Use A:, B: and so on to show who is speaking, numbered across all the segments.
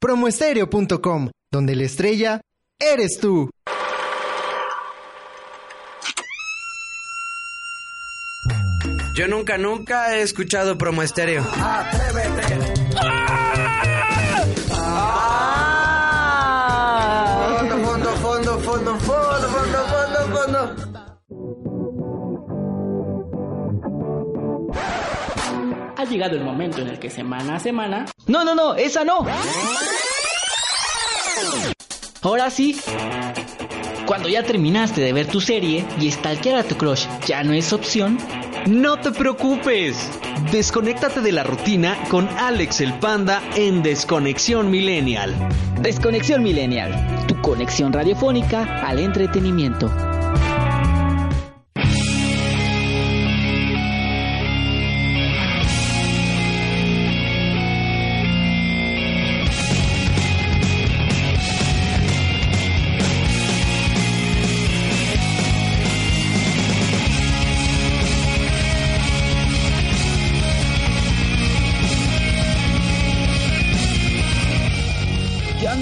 A: Promoestereo.com, donde la estrella eres tú.
B: Yo nunca, nunca he escuchado promo estéreo.
C: Fondo,
D: Ha llegado el momento en el que semana a semana...
E: No, no, no, esa no. Ahora sí. Cuando ya terminaste de ver tu serie y stalkear a tu crush ya no es opción,
F: No te preocupes. Desconéctate de la rutina con Alex el Panda en Desconexión Millennial.
E: Desconexión Millennial, tu conexión radiofónica al entretenimiento.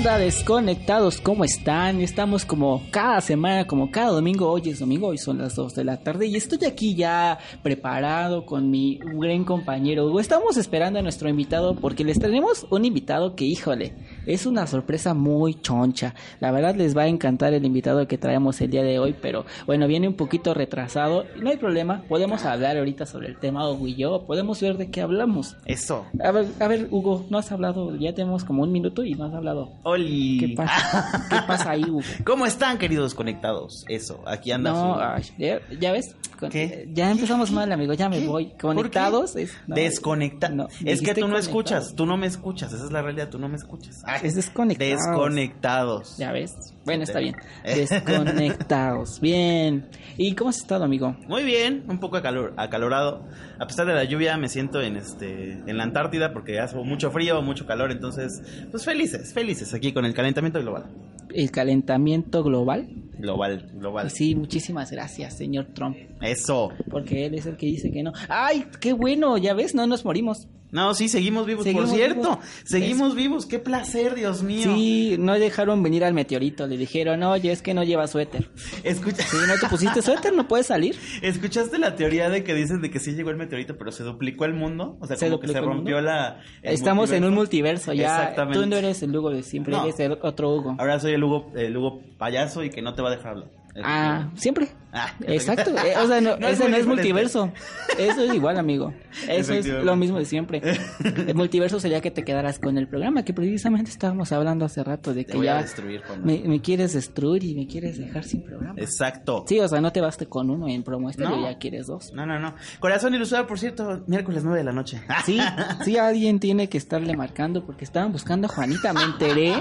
E: ¿Qué onda desconectados? ¿Cómo están? Estamos como cada semana, como cada domingo. Hoy es domingo, hoy son las 2 de la tarde y estoy aquí ya preparado con mi gran compañero Hugo. Estamos esperando a nuestro invitado porque les tenemos un invitado que, híjole, es una sorpresa muy choncha. La verdad les va a encantar el invitado que traemos el día de hoy, pero bueno, viene un poquito retrasado. No hay problema, podemos hablar ahorita sobre el tema Hugo y yo, podemos ver de qué hablamos.
G: Eso.
E: A ver, a ver, Hugo, no has hablado, ya tenemos como un minuto y no has hablado.
G: Oli.
E: ¿Qué pasa? ¿Qué pasa ahí, Hugo?
G: ¿Cómo están, queridos conectados? Eso, aquí anda
E: No,
G: su-
E: ya ves, Con-
G: ¿Qué?
E: eh, ya empezamos mal, amigo, ya me
G: ¿Qué?
E: voy.
G: ¿Por
E: Conectados es... no,
G: Desconecta.
E: no,
G: es que tú no escuchas, tú no me escuchas, esa es la realidad, tú no me escuchas. Ay,
E: Es desconectados.
G: Desconectados.
E: Ya ves. Bueno, está bien. Desconectados. Bien. ¿Y cómo has estado, amigo?
G: Muy bien, un poco acalor- acalorado. A pesar de la lluvia, me siento en este en la Antártida porque hace mucho frío, mucho calor, entonces, pues felices, felices aquí con el calentamiento global.
E: El calentamiento global.
G: Global, global.
E: Sí, muchísimas gracias, señor Trump.
G: Eso.
E: Porque él es el que dice que no. ¡Ay, qué bueno! Ya ves, no nos morimos.
G: No, sí, seguimos vivos,
E: Seguimos
G: por cierto.
E: vivos.
G: Seguimos vivos, qué placer, Dios mío.
E: Sí, no dejaron venir al meteorito. Le dijeron, oye, es que no lleva suéter.
G: Escucha,
E: Si no te pusiste suéter, no puedes salir.
G: ¿Escuchaste la teoría de que dicen de que sí llegó el meteorito, pero se duplicó el mundo? O sea,
E: Se
G: como que se rompió la.
E: Estamos en un multiverso ya.
G: Exactamente.
E: Tú no eres el Hugo de siempre,
G: No.
E: eres el otro Hugo.
G: Ahora soy el Hugo, el Hugo payaso y que no te va a dejar hablar.
E: Ah, siempre.
G: Ah,
E: Exacto. Eh, o sea, no,
G: No es
E: ese
G: muy
E: no es
G: diferente.
E: multiverso. Eso es igual, amigo. Eso es lo mismo de siempre. El multiverso sería que te quedaras con el programa que precisamente estábamos hablando hace rato de
G: Te
E: que
G: a
E: ya
G: destruir,
E: me, me quieres destruir y me quieres dejar sin programa.
G: Exacto.
E: Sí, o sea, no te baste con uno en promo estéreo,
G: No.
E: ya quieres dos.
G: No, no, no. Corazón ilustrado, por cierto, miércoles 9 de la noche.
E: Sí, sí, alguien tiene que estarle marcando porque estaban buscando a Juanita. Me enteré,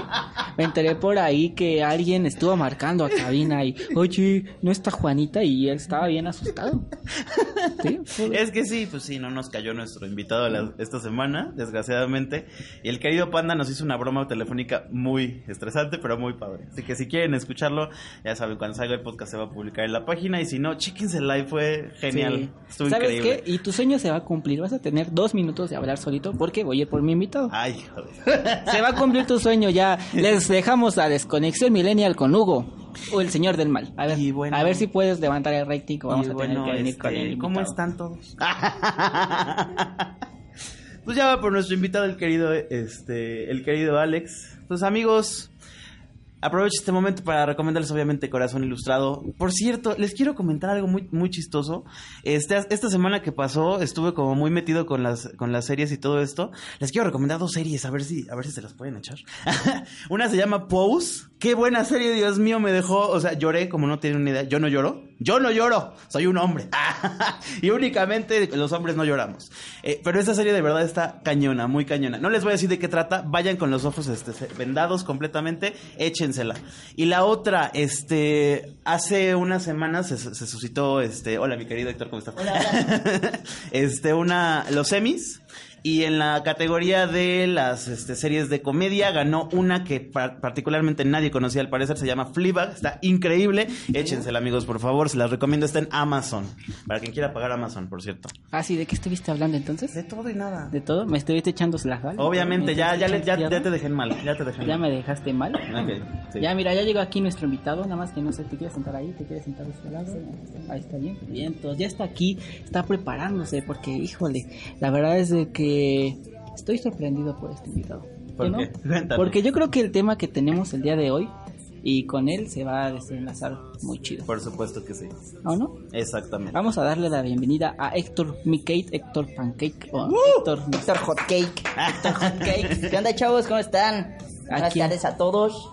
E: me enteré por ahí que alguien estuvo marcando a cabina y, oye, no está Juanita y él estaba bien asustado. Sí,
G: Es que sí, pues sí, no nos cayó nuestro invitado la- esta semana, desgraciadamente. Y el querido Panda nos hizo una broma telefónica muy estresante, pero muy padre. Así que si quieren escucharlo, ya saben, cuando salga el podcast se va a publicar en la página. Y si no, chéquense el live, fue genial.
E: Sí.
G: Estuvo
E: ¿Sabes
G: increíble.
E: qué? Y tu sueño se va a cumplir. Vas a tener dos minutos de hablar solito porque voy a ir por mi invitado.
G: Ay, joder.
E: Se va a cumplir tu sueño ya. Les dejamos a Desconexión Millennial con Hugo. O el señor del mal. A ver,
G: Y bueno.
E: a ver si puedes levantar el rating. o Vamos a
G: bueno,
E: tener que venir con
G: este,
E: el
G: ¿Cómo están todos? pues ya va por nuestro invitado, el querido, este, el querido Alex. Pues amigos, Aprovecho este momento para recomendarles obviamente Corazón Ilustrado. Por cierto, les quiero comentar algo muy, muy chistoso. Este, esta semana que pasó estuve como muy metido con las, con las series y todo esto. Les quiero recomendar dos series, a ver si, a ver si se las pueden echar. Una se llama Pose. Qué buena serie, Dios mío, me dejó, o sea, lloré como no tienen una idea. Yo no lloro, yo no lloro, soy un hombre. y únicamente los hombres no lloramos. Eh, pero esa serie de verdad está cañona, muy cañona. No les voy a decir de qué trata, vayan con los ojos este, vendados completamente, échensela. Y la otra, este, hace unas semanas se, se suscitó, este, hola mi querido Héctor, ¿cómo estás? este, una, los semis. Y en la categoría de las este, series de comedia ganó una que par- particularmente nadie conocía al parecer, se llama Fleabag, está increíble. Échensela amigos, por favor, se las recomiendo, está en Amazon. Para quien quiera pagar Amazon, por cierto.
E: Ah, sí, ¿de qué estuviste hablando entonces?
G: De todo y nada.
E: ¿De todo? ¿Me estuviste echando las balas?
G: Obviamente,
E: ¿Me
G: ya, ya, le- ya, ya te dejé mal, ya te dejé
E: ¿Ya
G: mal.
E: me dejaste mal?
G: Sí.
E: Ya, mira, ya llegó aquí nuestro invitado, nada más que no sé, ¿te quieres sentar ahí? ¿Te quieres sentar a este lado? Ahí está bien, bien, entonces ya está aquí, está preparándose, porque, híjole, la verdad es de que estoy sorprendido por este invitado.
G: ¿Por qué?
E: Porque yo creo que el tema que tenemos el día de hoy, y con él se va a desenlazar muy chido,
G: Por supuesto que sí.
E: ¿o no?
G: Exactamente.
E: Vamos a darle la bienvenida a Héctor Mikate, Héctor Pancake, o Héctor
H: Héctor Hotcake.
E: Héctor Hotcake.
H: ¿Qué onda, chavos? ¿Cómo están? Buenas tardes a todos.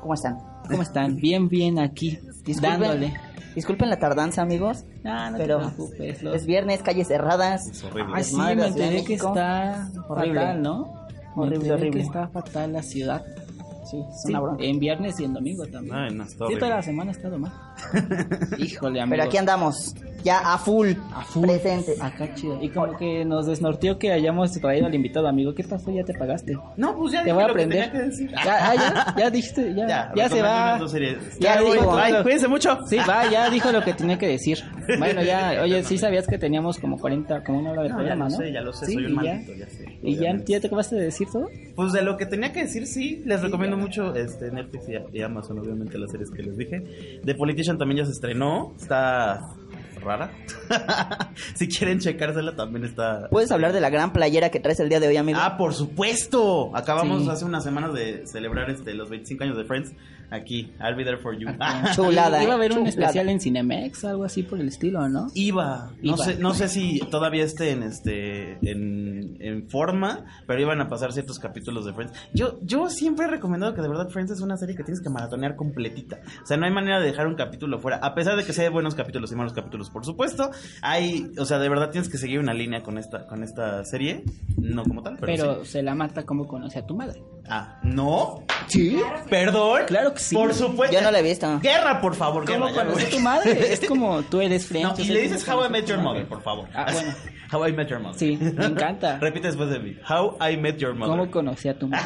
H: ¿Cómo están?
E: ¿Cómo están? Bien, bien aquí,
H: Disculpen,
E: dándole.
H: Disculpen la tardanza, amigos.
E: Ah, no
H: pero
E: te preocupes. los-
H: es viernes, calles cerradas.
G: Es horrible.
E: Ay, sí, me enteré que está
H: Horrible.
E: fatal, ¿no? Me
H: Horrible,
E: enteré
H: horrible.
E: que está fatal la ciudad.
H: Sí, es
E: Sí,
H: una bronca.
E: en viernes y en domingo también.
G: Ay, no, está
E: sí, toda la semana ha estado mal. Híjole, amigo.
H: Pero aquí andamos, ya a full,
E: A full.
H: presentes.
E: Acá chido. Y como que nos desnorteó que hayamos traído al invitado, amigo. ¿Qué pasó? ¿Ya te pagaste?
G: No, pues ya
E: Te voy a aprender. Ya, ah, ya, ya dijiste, ya, ya,
G: Ya,
E: se va. Ya
H: Ya
E: dijo
G: Bye, cuídense mucho.
E: Sí, va, ya dijo lo que tenía que decir. Bueno, ya, oye, sí sabías que teníamos como 40, como una hora de
G: No, ya
E: programa,
G: lo
E: ¿no?
G: sé, ya lo sé,
E: Sí,
G: soy un
E: y ya-
G: maldito, ya sé.
E: ¿Y ya, ya te acabaste de decir todo?
G: Pues de lo que tenía que decir, sí, les recomiendo mucho este Netflix y, y Amazon, obviamente, las series que les dije. The Politician también ya se estrenó, está rara. si quieren checársela, también está...
H: ¿Puedes hablar de la gran playera que traes el día de hoy, amigo?
G: Ah, por supuesto. Acabamos
E: Sí.
G: hace unas semanas de celebrar este los 25 años de Friends aquí. I'll be there for you.
H: Chulada,
E: Iba a haber un especial en Cinemex, algo así por el estilo, ¿no?
G: Iba, no
E: Iba.
G: sé, no sé si todavía esté en este en, en forma, pero iban a pasar ciertos capítulos de Friends. Yo yo siempre he recomendado que de verdad Friends es una serie que tienes que maratonear completita. O sea, no hay manera de dejar un capítulo fuera, a pesar de que sea de buenos capítulos y malos capítulos, por supuesto. Hay, o sea, de verdad tienes que seguir una línea con esta con esta serie, no como tal, pero,
E: Pero
G: sí.
E: se la mata como conoce a tu madre.
G: Ah, no.
E: ¿Sí?
G: Perdón.
E: Claro que sí.
G: Por supuesto.
H: Yo no la he visto.
G: Guerra, por favor,
E: ¿Cómo
G: guerra. ya,
E: conoce a
G: güey.
E: tu madre? Es como tú eres Friends.
G: No, y le
E: como
G: dices How I Met Your Mother, por favor.
E: Ah, bueno.
G: How I Met Your Mother.
E: Sí, me encanta.
G: Repite después de mí. How I Met Your Mother.
E: ¿Cómo conocí a tu madre?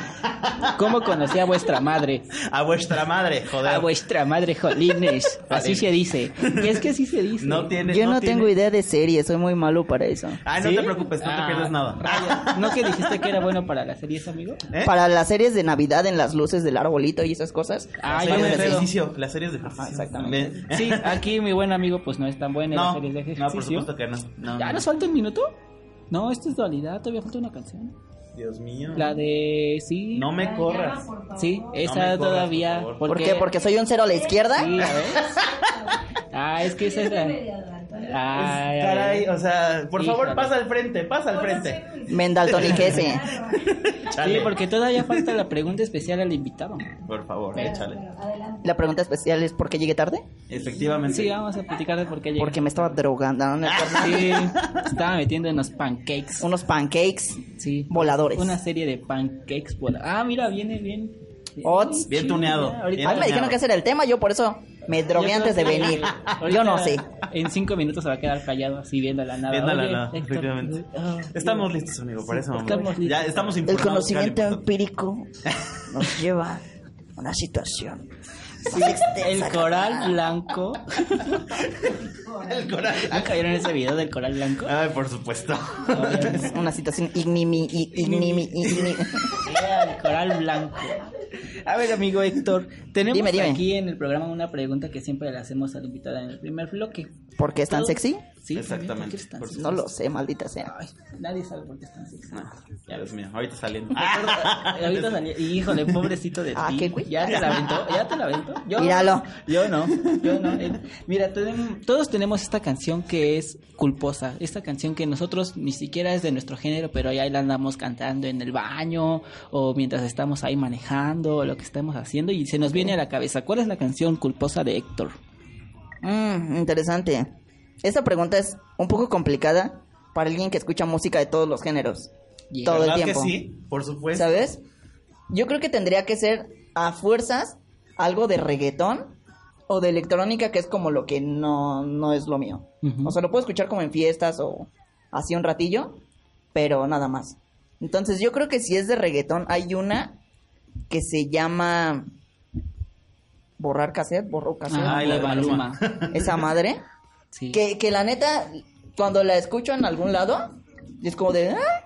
E: ¿Cómo conocí a vuestra madre?
G: A vuestra madre, joder.
E: A vuestra madre, jolines. Así se dice. Y es que así se dice.
G: No tiene.
H: Yo no,
G: tiene-
H: tengo idea de series, soy muy malo para eso.
G: Ay, no
E: ¿Sí?
G: te preocupes, no
E: Ah,
G: te pierdes nada.
E: rayos. ¿No que dijiste que era bueno para las series, amigo?
G: ¿Eh?
H: Para las series de Navidad en las luces del arbolito y esas cosas.
E: Ah,
G: Las series
E: me
G: de ejercicio. Las series de ejercicio.
H: exactamente.
G: También.
E: Sí, aquí mi buen amigo pues no es tan bueno en las
G: No,
E: series de
G: no,
E: ejercicio.
G: por supuesto que no. no
E: ¿Ya
G: no.
E: nos falta un minuto? No, esto es dualidad, todavía falta una canción.
G: Dios mío.
E: La de... Sí.
G: No me corras.
E: Sí, esa
G: corras,
E: todavía...
G: por favor.
H: ¿Por qué? ¿Porque soy un cero a la izquierda?
E: Sí. Ah, es que esa es la... Ay,
G: Caray, o sea, por favor, pasa al frente, pasa al frente.
H: Mendaltoniquese.
E: Sí, porque todavía falta la pregunta especial al invitado.
G: Por favor, échale.
H: La pregunta especial es ¿por qué llegué tarde?
G: Efectivamente.
E: Sí, vamos a platicar de por qué llegué.
H: Porque me estaba drogando. ¿no?
E: Sí, estaba metiendo en los pancakes.
H: Unos pancakes
E: Sí.
H: voladores.
E: Una serie de pancakes voladores. Ah, mira, viene bien.
H: Ots.
G: Bien tuneado.
E: ahorita-
G: Bien
H: me dijeron que ese era el tema, yo por eso me drogué
E: Yo
H: antes de venir. Yo no sé.
E: En cinco minutos se va a quedar callado así viendo la nada.
G: Viendo la nada, efectivamente.
E: ah,
G: Estamos listos, amigo, para eso.
E: estamos listos.
G: Ya estamos
H: El conocimiento empírico nos lleva a una situación.
E: Sí, el coral blanco.
G: El coral.
E: ¿No cayeron en ese video del coral blanco?
G: Ay, por supuesto.
H: Es una situación ignimi, ignimi, ignimi.
E: el coral blanco. A ver, amigo Héctor, tenemos
H: Dime, dime.
E: aquí en el programa una pregunta que siempre le hacemos a la invitada en el primer bloque.
H: ¿Por qué es tan sexy?
E: Sí,
G: Exactamente.
E: ¿por qué es tan
G: Por
E: sexy?
H: No lo sé, maldita sea.
E: Ay, nadie sabe por qué es tan sexy.
G: No, ya Dios mío, ahorita saliendo.
E: Y ahorita salió, y híjole, pobrecito de
H: Ah,
E: ti.
H: ¿qué, güey?
E: ¿Ya te la aventó? ¿Ya te la aventó? Yo,
H: Míralo.
E: Yo no, yo no. Eh, Mira, tenem- todos tenemos esta canción que es culposa. Esta canción que nosotros ni siquiera es de nuestro género, pero ahí la andamos cantando en el baño o mientras estamos ahí manejando o lo que estamos haciendo y se nos viene a la cabeza. ¿Cuál es la canción culposa de Héctor?
H: Mmm, interesante. Esta pregunta es un poco complicada para alguien que escucha música de todos los géneros.
E: Y
H: todo el
G: ¿Verdad
H: tiempo.
G: que sí? Por supuesto.
H: ¿Sabes? Yo creo que tendría que ser a fuerzas algo de reggaetón o de electrónica, que es como lo que no, no es lo mío. O sea, lo puedo escuchar como en fiestas o así un ratillo, pero nada más. Entonces yo creo que si es de reggaetón, hay una que se llama borrar cassette, borró cassette.
E: Ah,
G: la
E: de.
G: Maluma.
H: Esa madre.
E: Sí.
H: Que, que la neta, cuando la escucho en algún lado, es como de, "Ah,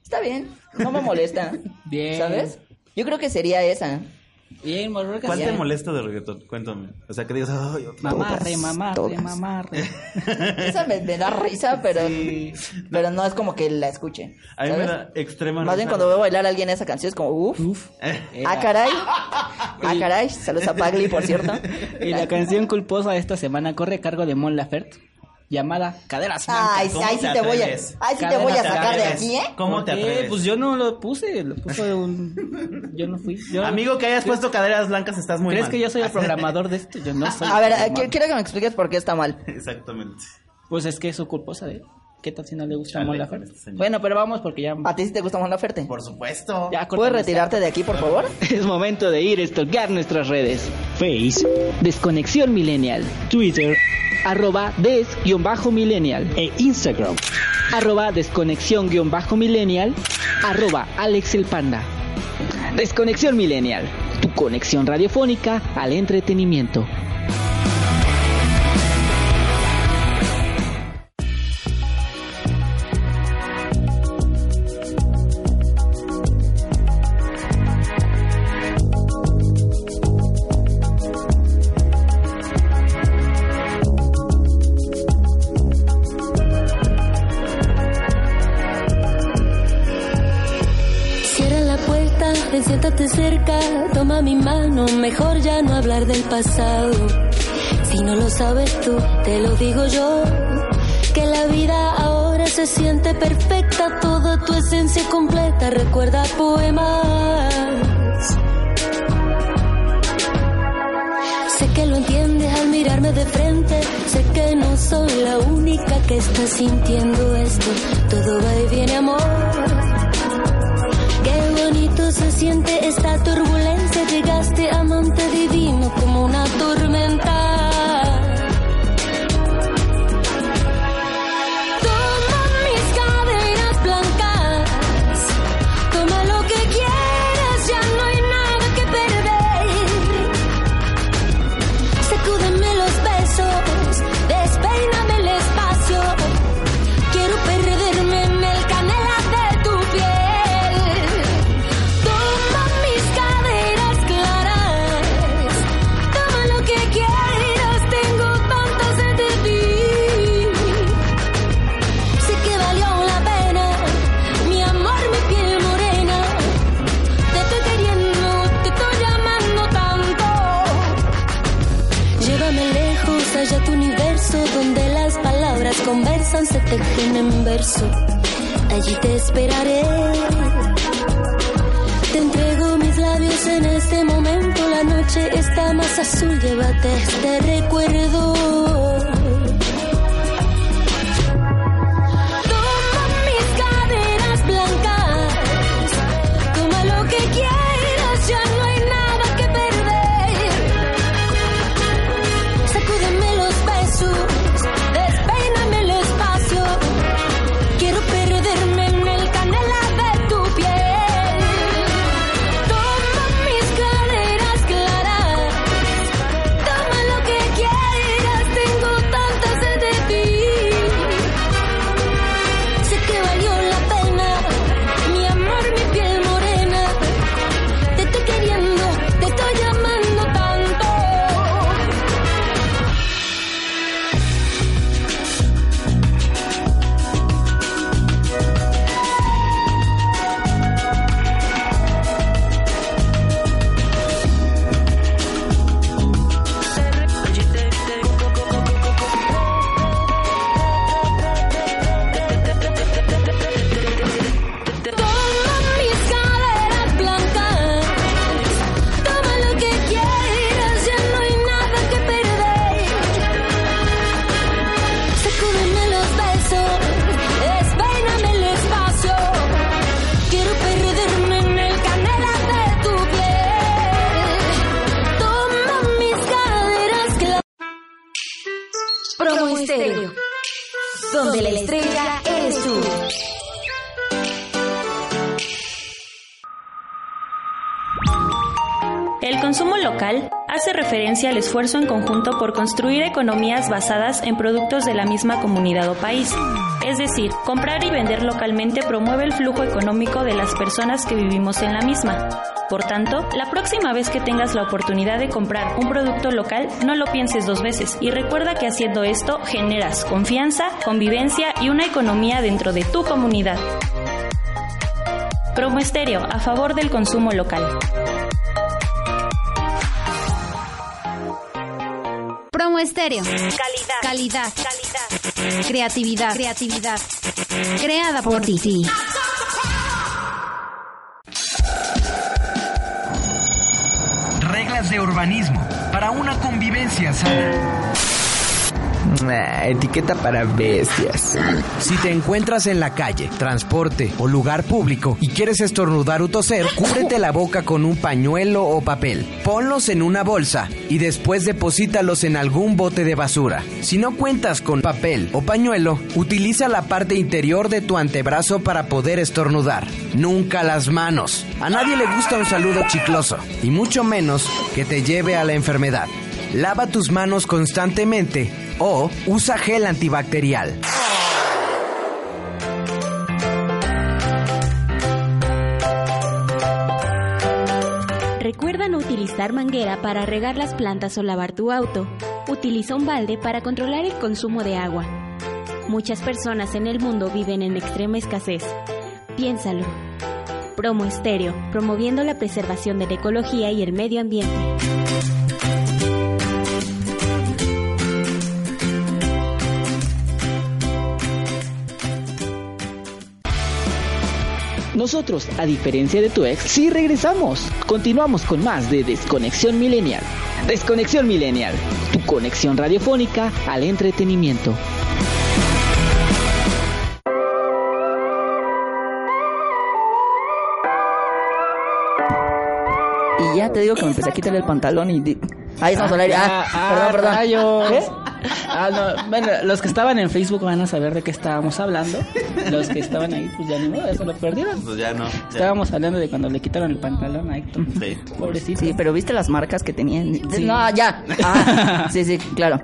H: está bien, no me molesta.
E: Bien.
H: ¿Sabes? Yo creo que sería esa.
E: Bien,
G: ¿Cuál te molesta de reggaetón? Cuéntame. O sea, que digas, ay, otra
E: Mamarre, mamarre, mamarre.
H: Esa me, me da risa, pero, pero no es como que la escuche.
G: A mí me da extrema
H: Más bien cuando veo bailar a alguien esa canción es como, uff.
E: Uf.
H: Ah, caray. Ah, caray. Saludos a Pagli, por cierto.
E: Y la canción culposa de esta semana corre a cargo de Mon Laferte, llamada Caderas Blancas.
H: Ay,
G: ¿Cómo
H: ay,
G: te
H: sí te voy a, ay, sí te voy a
E: Cadena,
H: sacar de aquí, ¿eh?
G: ¿Cómo te
E: ¿Por qué?
G: atreves?
E: Pues yo no lo puse, lo puso un... Yo no fui. Yo-
G: Amigo, que hayas puesto caderas blancas, estás muy
E: ¿Crees
G: mal.
E: que yo soy el programador de esto? Yo no soy.
H: A ver, eh, quiero que me expliques por qué está mal.
G: Exactamente.
E: Pues es que es su culposa de... ¿Qué tal si no le gusta Mon Laferte?
G: este.
E: Bueno, pero vamos porque ya...
H: ¿A ti sí te gusta Mon Laferte?
G: Por supuesto.
E: ya
H: ¿Puedes retirarte de aquí, por favor?
E: Es momento de ir a stalkear nuestras redes. Face, Desconexión Millennial. Twitter, arroba des-millennial. E Instagram, arroba desconexión-millennial, arroba Alex el Panda. Desconexión Millennial, tu conexión radiofónica al entretenimiento.
I: Del pasado. Si no lo sabes tú, te lo digo yo, que la vida ahora se siente perfecta, toda tu esencia completa, recuerda poemas. Sé que lo entiendes al mirarme de frente, sé que no soy la única que está sintiendo esto, todo va y viene amor. Se siente esta turbulencia. Llegaste amante divino como una tormenta. Azul, llévate este
J: esfuerzo en conjunto por construir economías basadas en productos de la misma comunidad o país. Es decir, comprar y vender localmente promueve el flujo económico de las personas que vivimos en la misma. Por tanto, la próxima vez que tengas la oportunidad de comprar un producto local, no lo pienses dos veces y recuerda que haciendo esto generas confianza, convivencia y una economía dentro de tu comunidad. Promo Estéreo, a favor del consumo local.
K: Promo Estéreo. Calidad. Calidad. Calidad. Creatividad. Creatividad. Creada por ti.
L: Reglas de urbanismo para una convivencia sana.
C: Etiqueta para bestias. Si te encuentras en la calle, transporte o lugar público y quieres estornudar o toser, cúbrete la boca con un pañuelo o papel. Ponlos en una bolsa y después deposítalos en algún bote de basura. Si no cuentas con papel o pañuelo, utiliza la parte interior de tu antebrazo para poder estornudar. Nunca las manos. A nadie le gusta un saludo chicloso y mucho menos que te lleve a la enfermedad. Lava tus manos constantemente o usa gel antibacterial.
M: Recuerda no utilizar manguera para regar las plantas o lavar tu auto. Utiliza un balde para controlar el consumo de agua. Muchas personas en el mundo viven en extrema escasez. Piénsalo. Promo Estéreo, promoviendo la preservación de la ecología y el medio ambiente.
E: Nosotros, a diferencia de tu ex, sí regresamos. Continuamos con más de Desconexión Millennial. Desconexión Millennial, tu conexión radiofónica al entretenimiento.
H: Te digo que me empecé a quitar el pantalón y... di- Ahí estamos al aire. Ah,
E: Ah,
H: perdón, perdón.
E: rayos.
H: ¿Qué?
E: Ah, no, bueno, los que estaban en Facebook van a saber de qué estábamos hablando. Los que estaban ahí, pues ya ni modo, eso lo perdieron.
G: Pues ya no. ya.
E: Estábamos hablando de cuando le quitaron el pantalón a Héctor.
G: Sí.
E: Pobrecito.
H: Sí, pero ¿viste las marcas que tenían?
E: Sí.
H: No, ya. Ah, sí, sí, claro.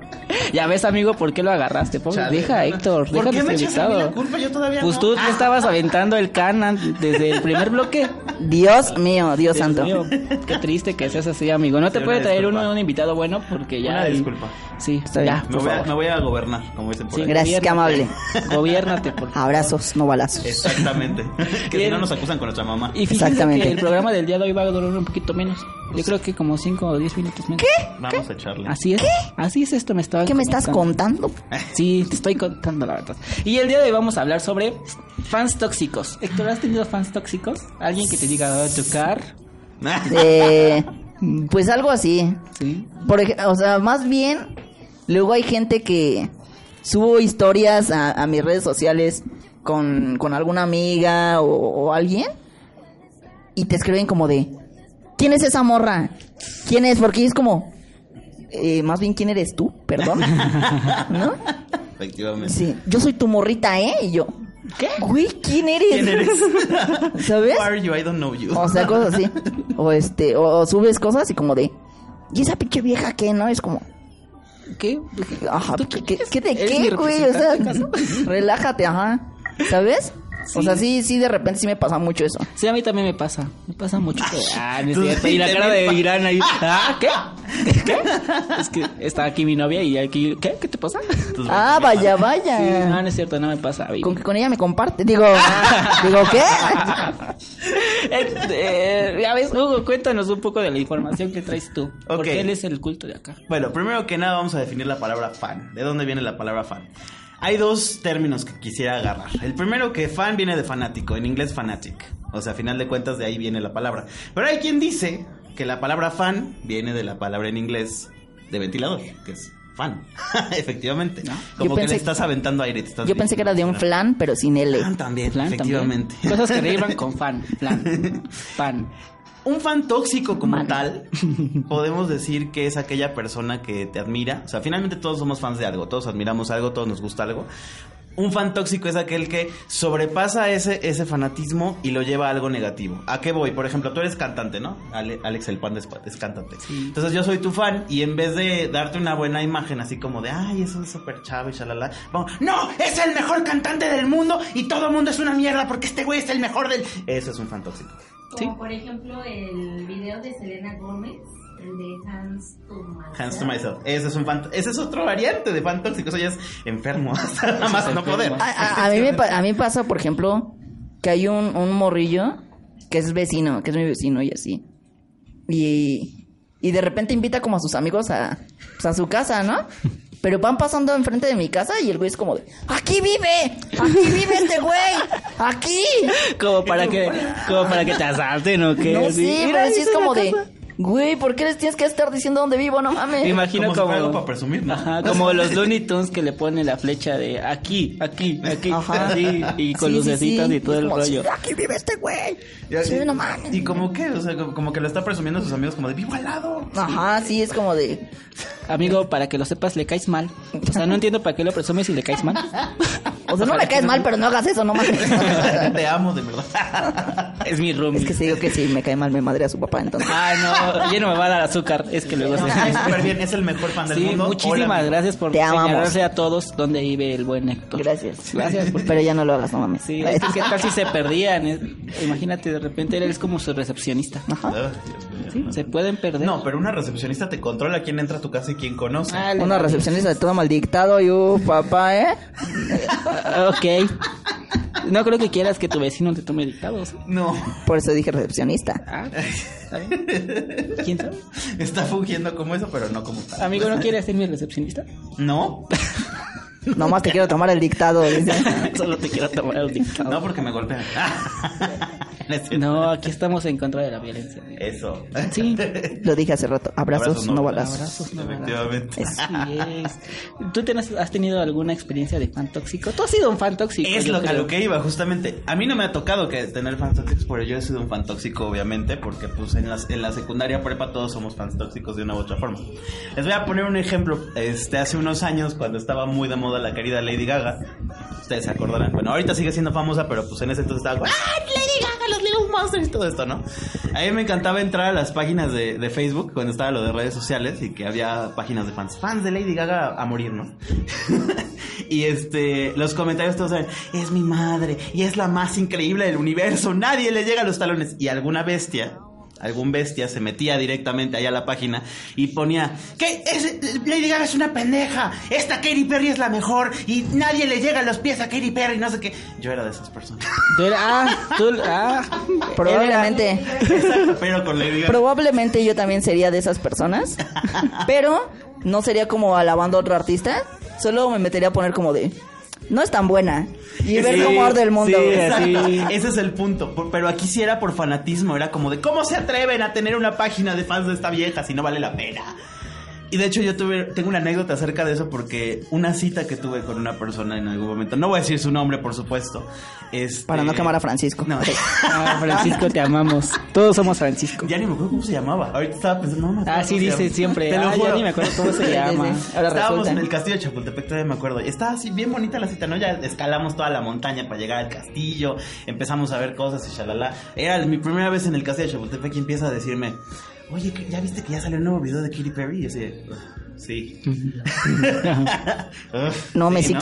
E: Ya ves, amigo, ¿por qué lo agarraste? Pobre,
G: Chale.
E: deja, Héctor,
G: ¿Por qué me echas a mí la culpa? Yo todavía
E: Pues
G: no.
E: tú le estabas aventando el canan desde el primer bloque.
H: Dios mío, Dios
E: Dios
H: santo.
E: mío, qué triste que seas así, amigo. No te
G: Sí,
E: puede traer
G: disculpa.
E: uno un invitado bueno porque ya.
G: Una disculpa.
E: Sí,
H: Está bien.
E: ya,
G: Me
E: por
G: voy, a, me voy a gobernar, como dicen por
E: Sí,
G: ahí.
H: Gracias, qué amable.
E: Gobiérnate, por favor.
H: Abrazos, no balazos.
G: Exactamente. que si no nos acusan con nuestra mamá.
E: Y
H: Exactamente.
E: que el programa del día de hoy va a durar un poquito menos. Yo creo que como 5 o 10 minutos menos. ¿Qué?
G: Vamos a echarle.
E: Así es. Así es esto, me estaba
H: ¿Qué me estás contando?
E: Sí, te estoy contando la verdad. Y el día de hoy vamos a hablar sobre fans tóxicos. Héctor, ¿has tenido fans tóxicos? ¿Alguien que te diga, oh, tocar?
H: Eh, pues algo así.
E: Sí.
H: Por o sea, más bien, luego hay gente que subo historias a, a mis redes sociales con, con alguna amiga o, o alguien y te escriben como de, ¿quién es esa morra? ¿Quién es? Porque es como, eh, más bien, ¿quién eres tú? Perdón. ¿No?
G: Efectivamente.
H: Sí, yo soy tu morrita, ¿eh? Y yo, ¿qué? Güey, ¿quién eres?
G: ¿Quién eres?
H: ¿Sabes?
G: Who are you? I don't know you.
H: O sea, cosas así. O este, o, o subes cosas y como de, ¿y esa pinche vieja qué, no? Es como,
E: ¿Qué?
H: ajá,
E: ¿Tú
H: ¿qué,
E: qué
H: qué, de
E: ¿Eres mi
H: qué, güey? O sea,
E: representante,
H: relájate, ajá. ¿Sabes? O sea, sí, sí, de repente sí me pasa mucho eso.
E: Sí, a mí también me pasa. Me pasa mucho. que- Ah, no es Y la cara de Irán ahí. Ah, ¿qué? ¿Qué? Es que está aquí mi novia y aquí. ¿Qué? ¿Qué te pasa?
G: Entonces,
H: Ah, vaya,
G: pasa.
E: Sí,
H: vaya.
E: no, no es cierto, no me pasa. baby.
H: Con que con ella me comparte. Digo, digo, ¿qué?
E: Eh, eh, ya ves, Hugo, cuéntanos un poco de la información que traes tú. Porque él es el culto de acá.
G: Bueno, primero que nada vamos a definir la palabra fan. ¿De dónde viene la palabra fan? Hay dos términos que quisiera agarrar. El primero que fan viene de fanático, en inglés fanatic. O sea, a final de cuentas de ahí viene la palabra. Pero hay quien dice que la palabra fan viene de la palabra en inglés de ventilador, que es fan. Efectivamente. Como
H: Yo
G: que le estás aventando aire. te estás
H: Yo pensé que era de un flan, pero sin L.
G: Fan también,
E: Flan
G: efectivamente.
E: también. Cosas que riman con fan. Flan. Fan.
G: Un fan tóxico como tal, podemos decir que es aquella persona que te admira. O sea, finalmente todos somos fans de algo, todos admiramos algo, todos nos gusta algo. Un fan tóxico es aquel que sobrepasa ese, ese fanatismo y lo lleva a algo negativo. ¿A qué voy? Por ejemplo, tú eres cantante, ¿no? Ale- Alex el Panda es, es cantante. Entonces yo soy tu fan y en vez de darte una buena imagen así como de, ay, eso es súper chavo y shalala, vamos, no, es el mejor cantante del mundo y todo el mundo es una mierda porque este güey es el mejor del... Eso es un fan tóxico.
N: Como por ejemplo el video de Selena Gómez, el de Hands to Myself.
G: Hands to myself. Ese es un fan, ese es otro variante de fan tóxico. Eso ya es enfermo. hasta Nada más no poder.
H: A, a- a mí me, pa- a mí pasa, por ejemplo, que hay un, un morrillo que es vecino, que es mi vecino y así. Y, y de repente invita como a sus amigos a, pues, a su casa, ¿no? Pero van pasando enfrente de mi casa y el güey es como de, ¡Aquí vive! ¡Aquí vive este güey! ¡Aquí!
E: Como para que, como para que te asalten o qué.
H: No, sí,
E: "Mira,
H: pero sí es como de,
E: casa".
H: Güey, ¿por qué les tienes que estar diciendo dónde vivo? No mames.
E: Me imagino
G: Como si
E: como,
G: fuera algo para presumir, ¿no?
E: Ajá, como los Looney Tunes que le ponen la flecha de aquí, aquí, aquí,
H: Ajá.
E: así, y con
H: Sí,
E: lucecitas
H: sí.
E: y todo el
H: como,
E: rollo.
H: "Sí, Aquí vive este güey.
G: Y así-
H: Sí, no mames.
G: Y como que, o sea, como, como que lo está presumiendo a sus amigos como de vivo al lado.
H: Ajá, sí, es como de,
E: Amigo, para que lo sepas, le caes mal. O sea, no entiendo para qué lo presumes si le caes mal.
H: o sea, no me caes mal, pero no hagas eso, no mames.
G: Te amo, de verdad.
E: Es mi roomie.
H: Es que si digo que si me cae mal me madre a su papá, entonces.
E: Ay, no, ya no me va a dar azúcar. Es que luego se...
G: Súper bien, es el mejor fan del
E: Sí,
G: mundo.
E: muchísimas
G: Hola,
E: gracias por señalarse a todos dónde vive el buen Héctor.
H: Gracias.
E: Gracias por-
H: Pero ya no lo hagas, no mames.
E: Sí, es que qué tal si se perdían. Imagínate, de repente él es como su recepcionista.
G: Dios mío.
E: Sí, se pueden perder.
G: No, pero una recepcionista te controla quién entra a tu casa y quién conoce.
E: Ah,
H: Una recepcionista de todo maldictado y uh, papá, ¿eh?
E: Ok. No creo que quieras que tu vecino te tome dictados.
G: No.
H: Por eso dije recepcionista.
E: Ah, ¿está bien? ¿Quién sabe?
G: Está fungiendo como eso, pero no como tal.
E: Amigo, ¿no quieres ser mi recepcionista?
G: No.
H: Nomás te quiero tomar el dictado. dice.
E: Solo te quiero tomar el dictado.
G: No, porque me golpean. No
E: aquí estamos en contra de la violencia.
G: Eso.
E: Sí.
H: Lo dije hace rato. Abrazos, no balazos.
E: Abrazos, no
G: Efectivamente.
E: Así es. ¿Tú tienes- has tenido alguna experiencia de fan tóxico? Tú has sido un fan tóxico.
G: Es lo, a lo que iba, justamente. A mí no me ha tocado que tener fans tóxicos, pero yo he sido un fan tóxico, obviamente, porque pues en, las, en la secundaria prepa todos somos fans tóxicos de una u otra forma. Les voy a poner un ejemplo. Este, hace unos años, cuando estaba muy de moda la querida Lady Gaga, ustedes se acordarán. Bueno, ahorita sigue siendo famosa, pero pues en ese entonces estaba como, ¡Ah, Lady Gaga, los Little Monsters! Y todo esto, ¿no? A mí me encantaba entrar a las páginas de, de Facebook, cuando estaba lo de redes sociales, y que había páginas de fans. Fans de Lady Gaga a morir, ¿no? y este, los comentarios todos eran, es mi madre, y es la más increíble del universo, nadie le llega a los talones. Y alguna bestia, algún bestia se metía directamente allá a la página y ponía, ¿qué? Es, Lady Gaga es una pendeja, esta Katy Perry es la mejor, y nadie le llega a los pies a Katy Perry, no sé qué. Yo era de esas personas.
E: Tú eras- ah, tú, ah.
H: Probablemente.
G: Exacto, pero con Lady Gaga.
H: Probablemente yo también sería de esas personas. Pero no sería como alabando a otro artista. Solo me metería a poner como de. No es tan buena. Y ver
G: Sí,
H: cómo arde el mundo.
E: sí,
H: güey.
G: Exacto. Ese es el punto. Por- Pero aquí sí era por fanatismo. Era como de cómo se atreven a tener una página de fans de esta vieja si no vale la pena. Y de hecho yo tuve, tengo una anécdota acerca de eso porque una cita que tuve con una persona en algún momento, no voy a decir su nombre por supuesto, este-
H: Para no quemar a Francisco.
G: No,
E: Ah, Francisco, te amamos. Todos somos Francisco.
G: ya ni me acuerdo cómo se llamaba. Ahorita estaba pensando, no me acuerdo
E: Ah, sí, dice siempre.
G: Te lo
E: Ah, ya
G: juro.
E: ni me acuerdo cómo se llama.
H: Ahora
G: Estábamos
H: resulta.
G: en el castillo de Chapultepec, todavía me acuerdo. Y estaba así bien bonita la cita, ¿no? Ya escalamos toda la montaña para llegar al castillo, empezamos a ver cosas y shalala. Era mi primera vez en el castillo de Chapultepec y empieza a decirme, oye, ¿qué- ¿ya viste que ya salió un nuevo video de Katy Perry? Y así, "Ugh, sí.
H: No, me
G: sí.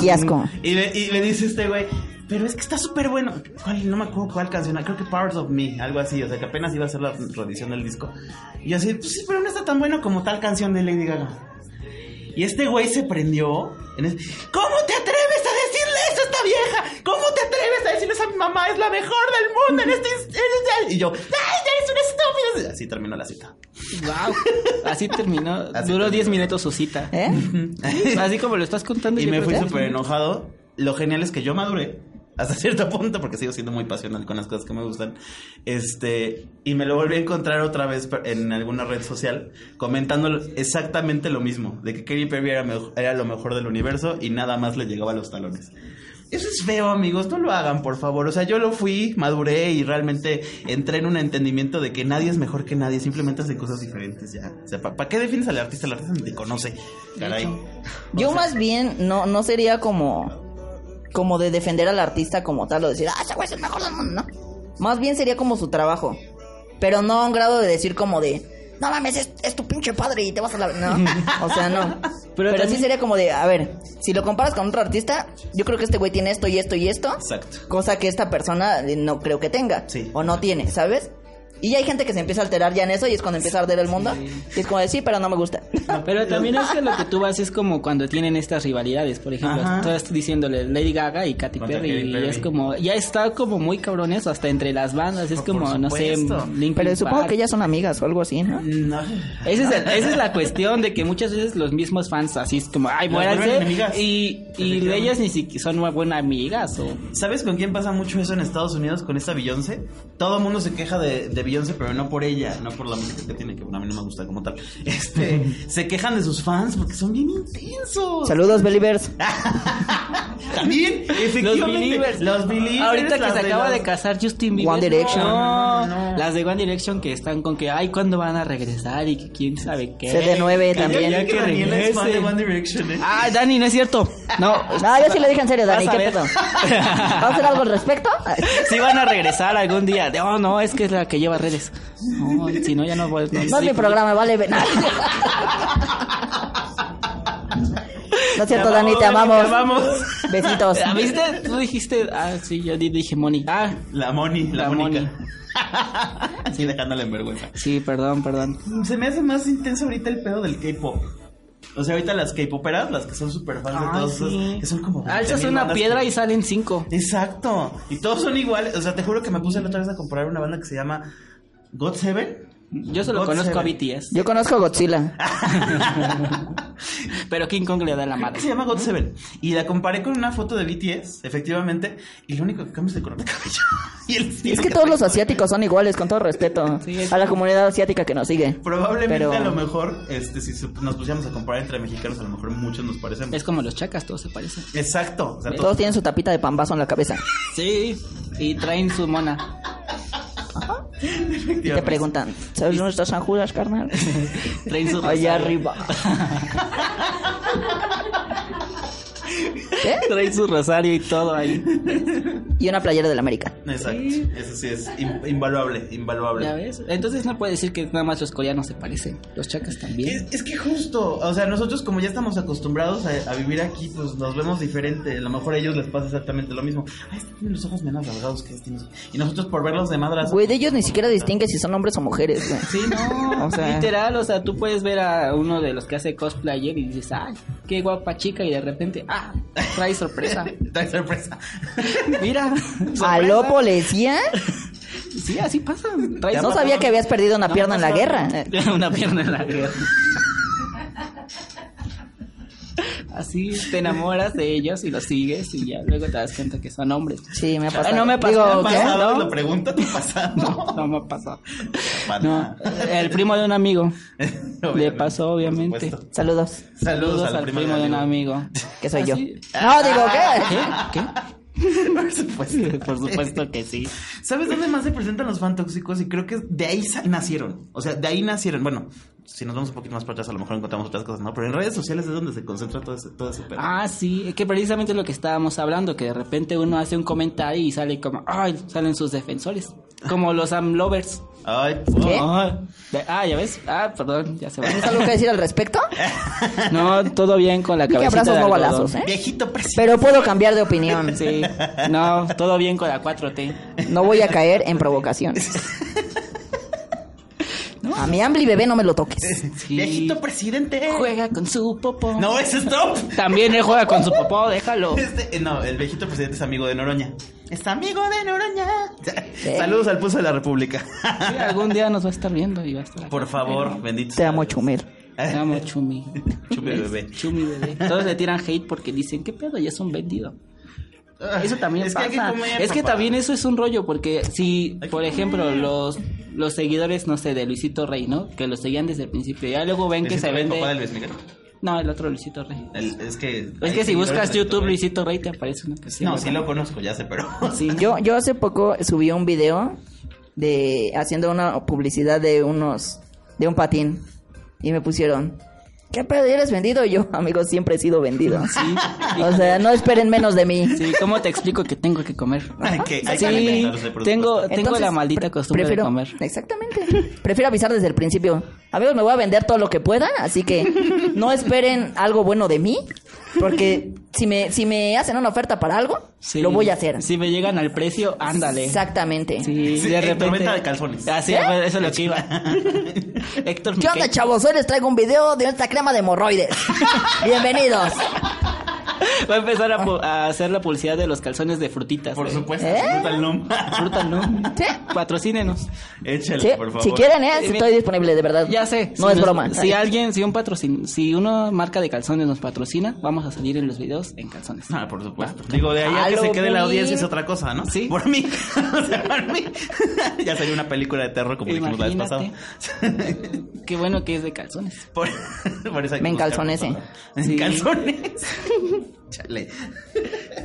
G: Y le, y le dice este güey, pero es que está súper bueno. ¿Cuál? No me acuerdo cuál canción, creo que Parts of Me, algo así. O sea, que apenas iba a ser la reedición del disco. Y yo así, pues sí, pero no está tan bueno como tal canción de Lady Gaga. Y este güey se prendió. En ese- ¿Cómo te atreves a decirle eso a esta vieja? ¿Cómo te atreves a decirle eso a mi mamá? Es la mejor del mundo en este... en este-". Y yo, ¡ay, eres un estúpido! Así terminó la cita.
E: Wow. Así terminó.
G: Así
E: Duró
G: terminó.
E: 10 minutos su cita.
H: ¿Eh?
E: Así como lo estás contando.
G: Y me fui súper enojado. Lo genial es que yo maduré hasta cierto punto porque sigo siendo muy pasional con las cosas que me gustan. Este, y me lo volví a encontrar otra vez en alguna red social comentando exactamente lo mismo, de que Katy Perry era, era lo mejor del universo y nada más le llegaba a los talones. Eso es feo, amigos, no lo hagan, por favor. O sea, yo lo fui, maduré y realmente entré en un entendimiento de que nadie es mejor que nadie, simplemente hacen cosas diferentes ya. O sea, ¿para qué defines al artista? El artista te conoce. Caray.
H: Yo más bien no, no sería como como de defender al artista como tal o decir, ah, ese güey es el mejor del mundo, ¿no? Más bien sería como su trabajo. Pero no a un grado de decir como de, no mames, es, es tu pinche padre y te vas a la... No, o sea, no. Pero,
E: Pero
H: sí sería como de, a ver, si lo comparas con otro artista, yo creo que este güey tiene esto y esto y esto.
G: Exacto.
H: Cosa que esta persona no creo que tenga.
G: Sí.
H: O no tiene, ¿sabes? Y hay gente que se empieza a alterar ya en eso y es cuando empieza a arder el mundo. Y es como de, sí, pero no me gusta.
E: Pero también es que lo que tú vas es como cuando tienen estas rivalidades, por ejemplo,
H: Ajá.
E: estás diciéndole Lady Gaga y Katy Perry,
G: Katy
E: y
G: Perry.
E: es como, ya está como muy cabrón eso, hasta entre las bandas, es
G: Por
E: como, no sé. Linkin
H: Pero supongo
E: Park.
H: que ellas son amigas o algo así, ¿no?
G: No.
E: Esa es, el- esa es la cuestión de que muchas veces los mismos fans así es como, ay, muéranse, y, y ellas ni siquiera son muy buenas amigas o...
G: ¿Sabes con quién pasa mucho eso en Estados Unidos con esta Beyoncé? Todo el mundo se queja de, de Beyoncé, pero no por ella, no por la música que tiene, que a mí no me gusta como tal. Este, se quejan de sus fans porque son bien intensos.
H: Saludos, Believers.
G: También, efectivamente.
E: Los Believers.
G: Los Believers.
E: Ahorita que se
G: de
E: acaba
G: los-
E: de casar Justin Bieber.
H: One Direction.
E: No,
G: No, no.
E: Las de One Direction que están con que, ay, ¿cuándo van a regresar? Y que quién sabe qué.
H: CD9
E: Que
H: también.
E: ya
G: que
E: que
G: Daniela es fan de. One Direction, ¿eh?
E: Ah, Dani, no es cierto. No.
H: No, yo sí lo dije en serio, Dani. ¿Qué pedo? ¿Vamos a hacer algo al respecto?
E: Sí van a regresar algún día. No, no, es que es la que lleva redes. No, si no, ya no voy.
H: No es mi programa, vale. No es cierto, Dani, te amamos.
G: Te amamos.
H: Besitos.
E: Ah, ¿Viste? Tú dijiste, ah, sí, yo di- dije Moni. Ah,
G: La Moni, la,
E: La
G: Mónica. Así dejándole en vergüenza.
E: sí, perdón, perdón.
G: Se me hace más intenso ahorita el pedo del K-pop. O sea, ahorita las K-poperas, las que son súper fans de
E: Ah,
G: todos esos,
E: sí.
G: que son como.
E: Alzas
G: 20,000
E: una piedra
G: que-
E: y salen cinco.
G: Exacto. Y todos son iguales. O sea, te juro que me puse la otra vez a comprar una banda que se llama God Seven.
E: Yo solo
G: God
E: conozco a. BTS.
H: Yo conozco a Godzilla.
E: Pero King Kong le da la madre.
G: se llama God Seven. Y la comparé con una foto de BTS, efectivamente. Y lo único que cambia es el color de cabello. y el
H: Es que
G: que
H: todos los asiáticos son iguales, con todo respeto.
E: Sí,
H: A la comunidad asiática que nos sigue.
G: Probablemente
H: Pero-
G: a lo mejor, este, si nos pusiéramos a comparar entre mexicanos, a lo mejor muchos nos parecemos.
E: Es como los chacas, todos se parecen.
G: Exacto. O sea,
H: Todos tienen su tapita de pambazo en la cabeza.
E: Sí, y traen su mona.
H: Y te preguntan, ¿sabes dónde está San Judas, carnal? Allá arriba. ¿Qué?
E: Traen su rosario y todo ahí.
H: Y una playera del América.
G: Exacto. Eso sí es in- invaluable, invaluable.
E: ¿Ya ves? Entonces no puede decir que nada más los coreanos se parecen. Los chacas también.
G: Es, es que justo, o sea, nosotros como ya estamos acostumbrados a, a vivir aquí, pues nos vemos diferente. A lo mejor a ellos les pasa exactamente lo mismo. Ay, este tiene los ojos menos rasgados que este. Y nosotros por verlos de madras.
H: Güey, de ellos ni siquiera distingue si son hombres o mujeres, güey.
E: Sí, no,
H: O sea-
E: literal, o sea, tú puedes ver a uno de los que hace cosplayer y dices, ay, qué guapa chica, y de repente, ah, trae sorpresa.
G: Trae sorpresa.
E: Mira,
H: ¿Aló, policía?
E: sí, así pasa. Trae
H: No sabía que habías perdido una
E: No,
H: pierna en la
E: no,
H: guerra.
E: Una pierna en la guerra. Así te enamoras de ellos y los sigues y ya luego te das cuenta que son hombres.
H: Sí, me ha
E: Ah,
H: pasado.
E: no me pasó.
H: Digo,
G: ¿Te
H: ¿qué?
G: ha pasado?
E: ¿No?
G: Lo pregunta, ¿te pasa?
E: No, no me ha pasado. No, el primo de un amigo. Le pasó, obviamente.
H: Saludos.
G: Saludos,
E: al primo, de un amigo.
H: Que soy yo.
E: Así-
H: No, digo, ¿qué?
E: ¿Qué?
G: Por supuesto.
E: ¿Qué? Por supuesto que sí.
G: ¿Sabes dónde más se presentan los fan tóxicos? Y creo que de ahí nacieron. O sea, de ahí nacieron. Bueno, si nos vamos un poquito más para atrás, a lo mejor encontramos otras cosas, ¿no? Pero en redes sociales es donde se concentra todo ese, todo ese pedo.
E: Ah, sí, es que precisamente es lo que estábamos hablando, que de repente uno hace un comentario y sale como, ay, salen sus defensores, como los Amlovers.
G: Ay,
H: ¿Qué?
E: Ah, ya ves, ah, perdón, ya se va.
H: ¿Tienes algo que decir al respecto?
E: No, todo bien con la cabecita
H: abrazos no balazos, ¿eh?
G: viejito presidente.
H: Pero puedo cambiar de opinión.
E: Sí, no, todo bien con la 4T.
H: No voy a caer en provocaciones. A mi Ambly bebé no me lo toques.
E: Sí.
G: Viejito presidente.
E: Juega con su popó.
G: No, ese es stop.
E: También él juega con su popó, déjalo.
G: Este, eh, no, el viejito presidente es amigo de Noroña. Es amigo de Noroña. Saludos al pulso de la República.
E: Sí, algún día nos va a estar viendo y va a estar.
G: Por favor, bendito.
H: Te amo, Chumel.
E: Te amo, Chumi.
G: Chumi bebé.
E: Chumi bebé. Todos le tiran hate porque dicen, ¿qué pedo? Ya es un vendido. Eso también
G: Es que hay que
E: pasa.
G: comer,
E: es que también eso es un rollo, porque si,
G: Hay que
E: por ejemplo,
G: comer.
E: los los seguidores, no sé, de Luisito Rey, ¿no? Que lo seguían desde el principio, ya luego ven que se
G: Rey,
E: vende...
G: papá de Luis Miguel.
E: No, el otro Luisito Rey.
G: El- es que.
E: Es que si buscas YouTube Luisito Rey te aparece una que se
G: No, sí lo conozco, ya sé, pero.
E: Sí.
H: Yo, yo hace poco subí un video de haciendo una publicidad de unos de un patín y me pusieron ¿Qué pedo? ¿Eres vendido? Yo, amigo, siempre he sido vendido. O sea, no esperen menos de mí.
E: Sí, ¿cómo te explico que tengo que comer?
G: Que- hay que
E: sí,
G: por
E: tengo, tengo
H: Entonces,
E: la maldita costumbre
H: prefiero-
E: de comer.
H: Exactamente. Prefiero avisar desde el principio. Amigos, me voy a vender todo lo que pueda, así que no esperen algo bueno de mí, porque si me, si me hacen una oferta para algo,
E: Sí.
H: lo voy a hacer.
E: Si me llegan al precio, ándale.
H: Exactamente.
E: Sí,
G: Sí,
E: de
G: en
E: repente.
G: de calzones.
E: Ah, sí,
H: ¿Eh?
E: eso es lo que iba. Héctor,
H: ¿Qué onda, chavos? Hoy les traigo un video de esta crema de hemorroides. Bienvenidos.
E: Va a empezar a, hacer la publicidad de los calzones de frutitas.
G: Por
E: güey.
G: supuesto,
H: ¿Eh?
G: fruta el nom.
E: Fruta, ¿no?
H: ¿Sí?
E: Patrocínenos.
G: Échale,
H: Sí,
G: por favor.
H: si quieren, ¿eh?
E: Sí,
H: Estoy disponible, de verdad.
E: Ya sé.
H: No
E: si
H: es
E: nos-
H: broma.
E: Si alguien, si un patrocin, si una marca de calzones nos patrocina, vamos a salir en los videos en calzones.
G: Ah, por supuesto. Digo, de ahí a que se quede la audiencia es otra cosa, ¿no?
E: Sí.
G: Por mí. O sea, por mí. ya sería una película de terror como dijimos la vez pasada.
E: Qué bueno que es de calzones.
G: Por, por eso hay que
H: Me
G: buscar
H: encalzonece.
G: cosas. En
E: Sí.
G: calzones. Chale.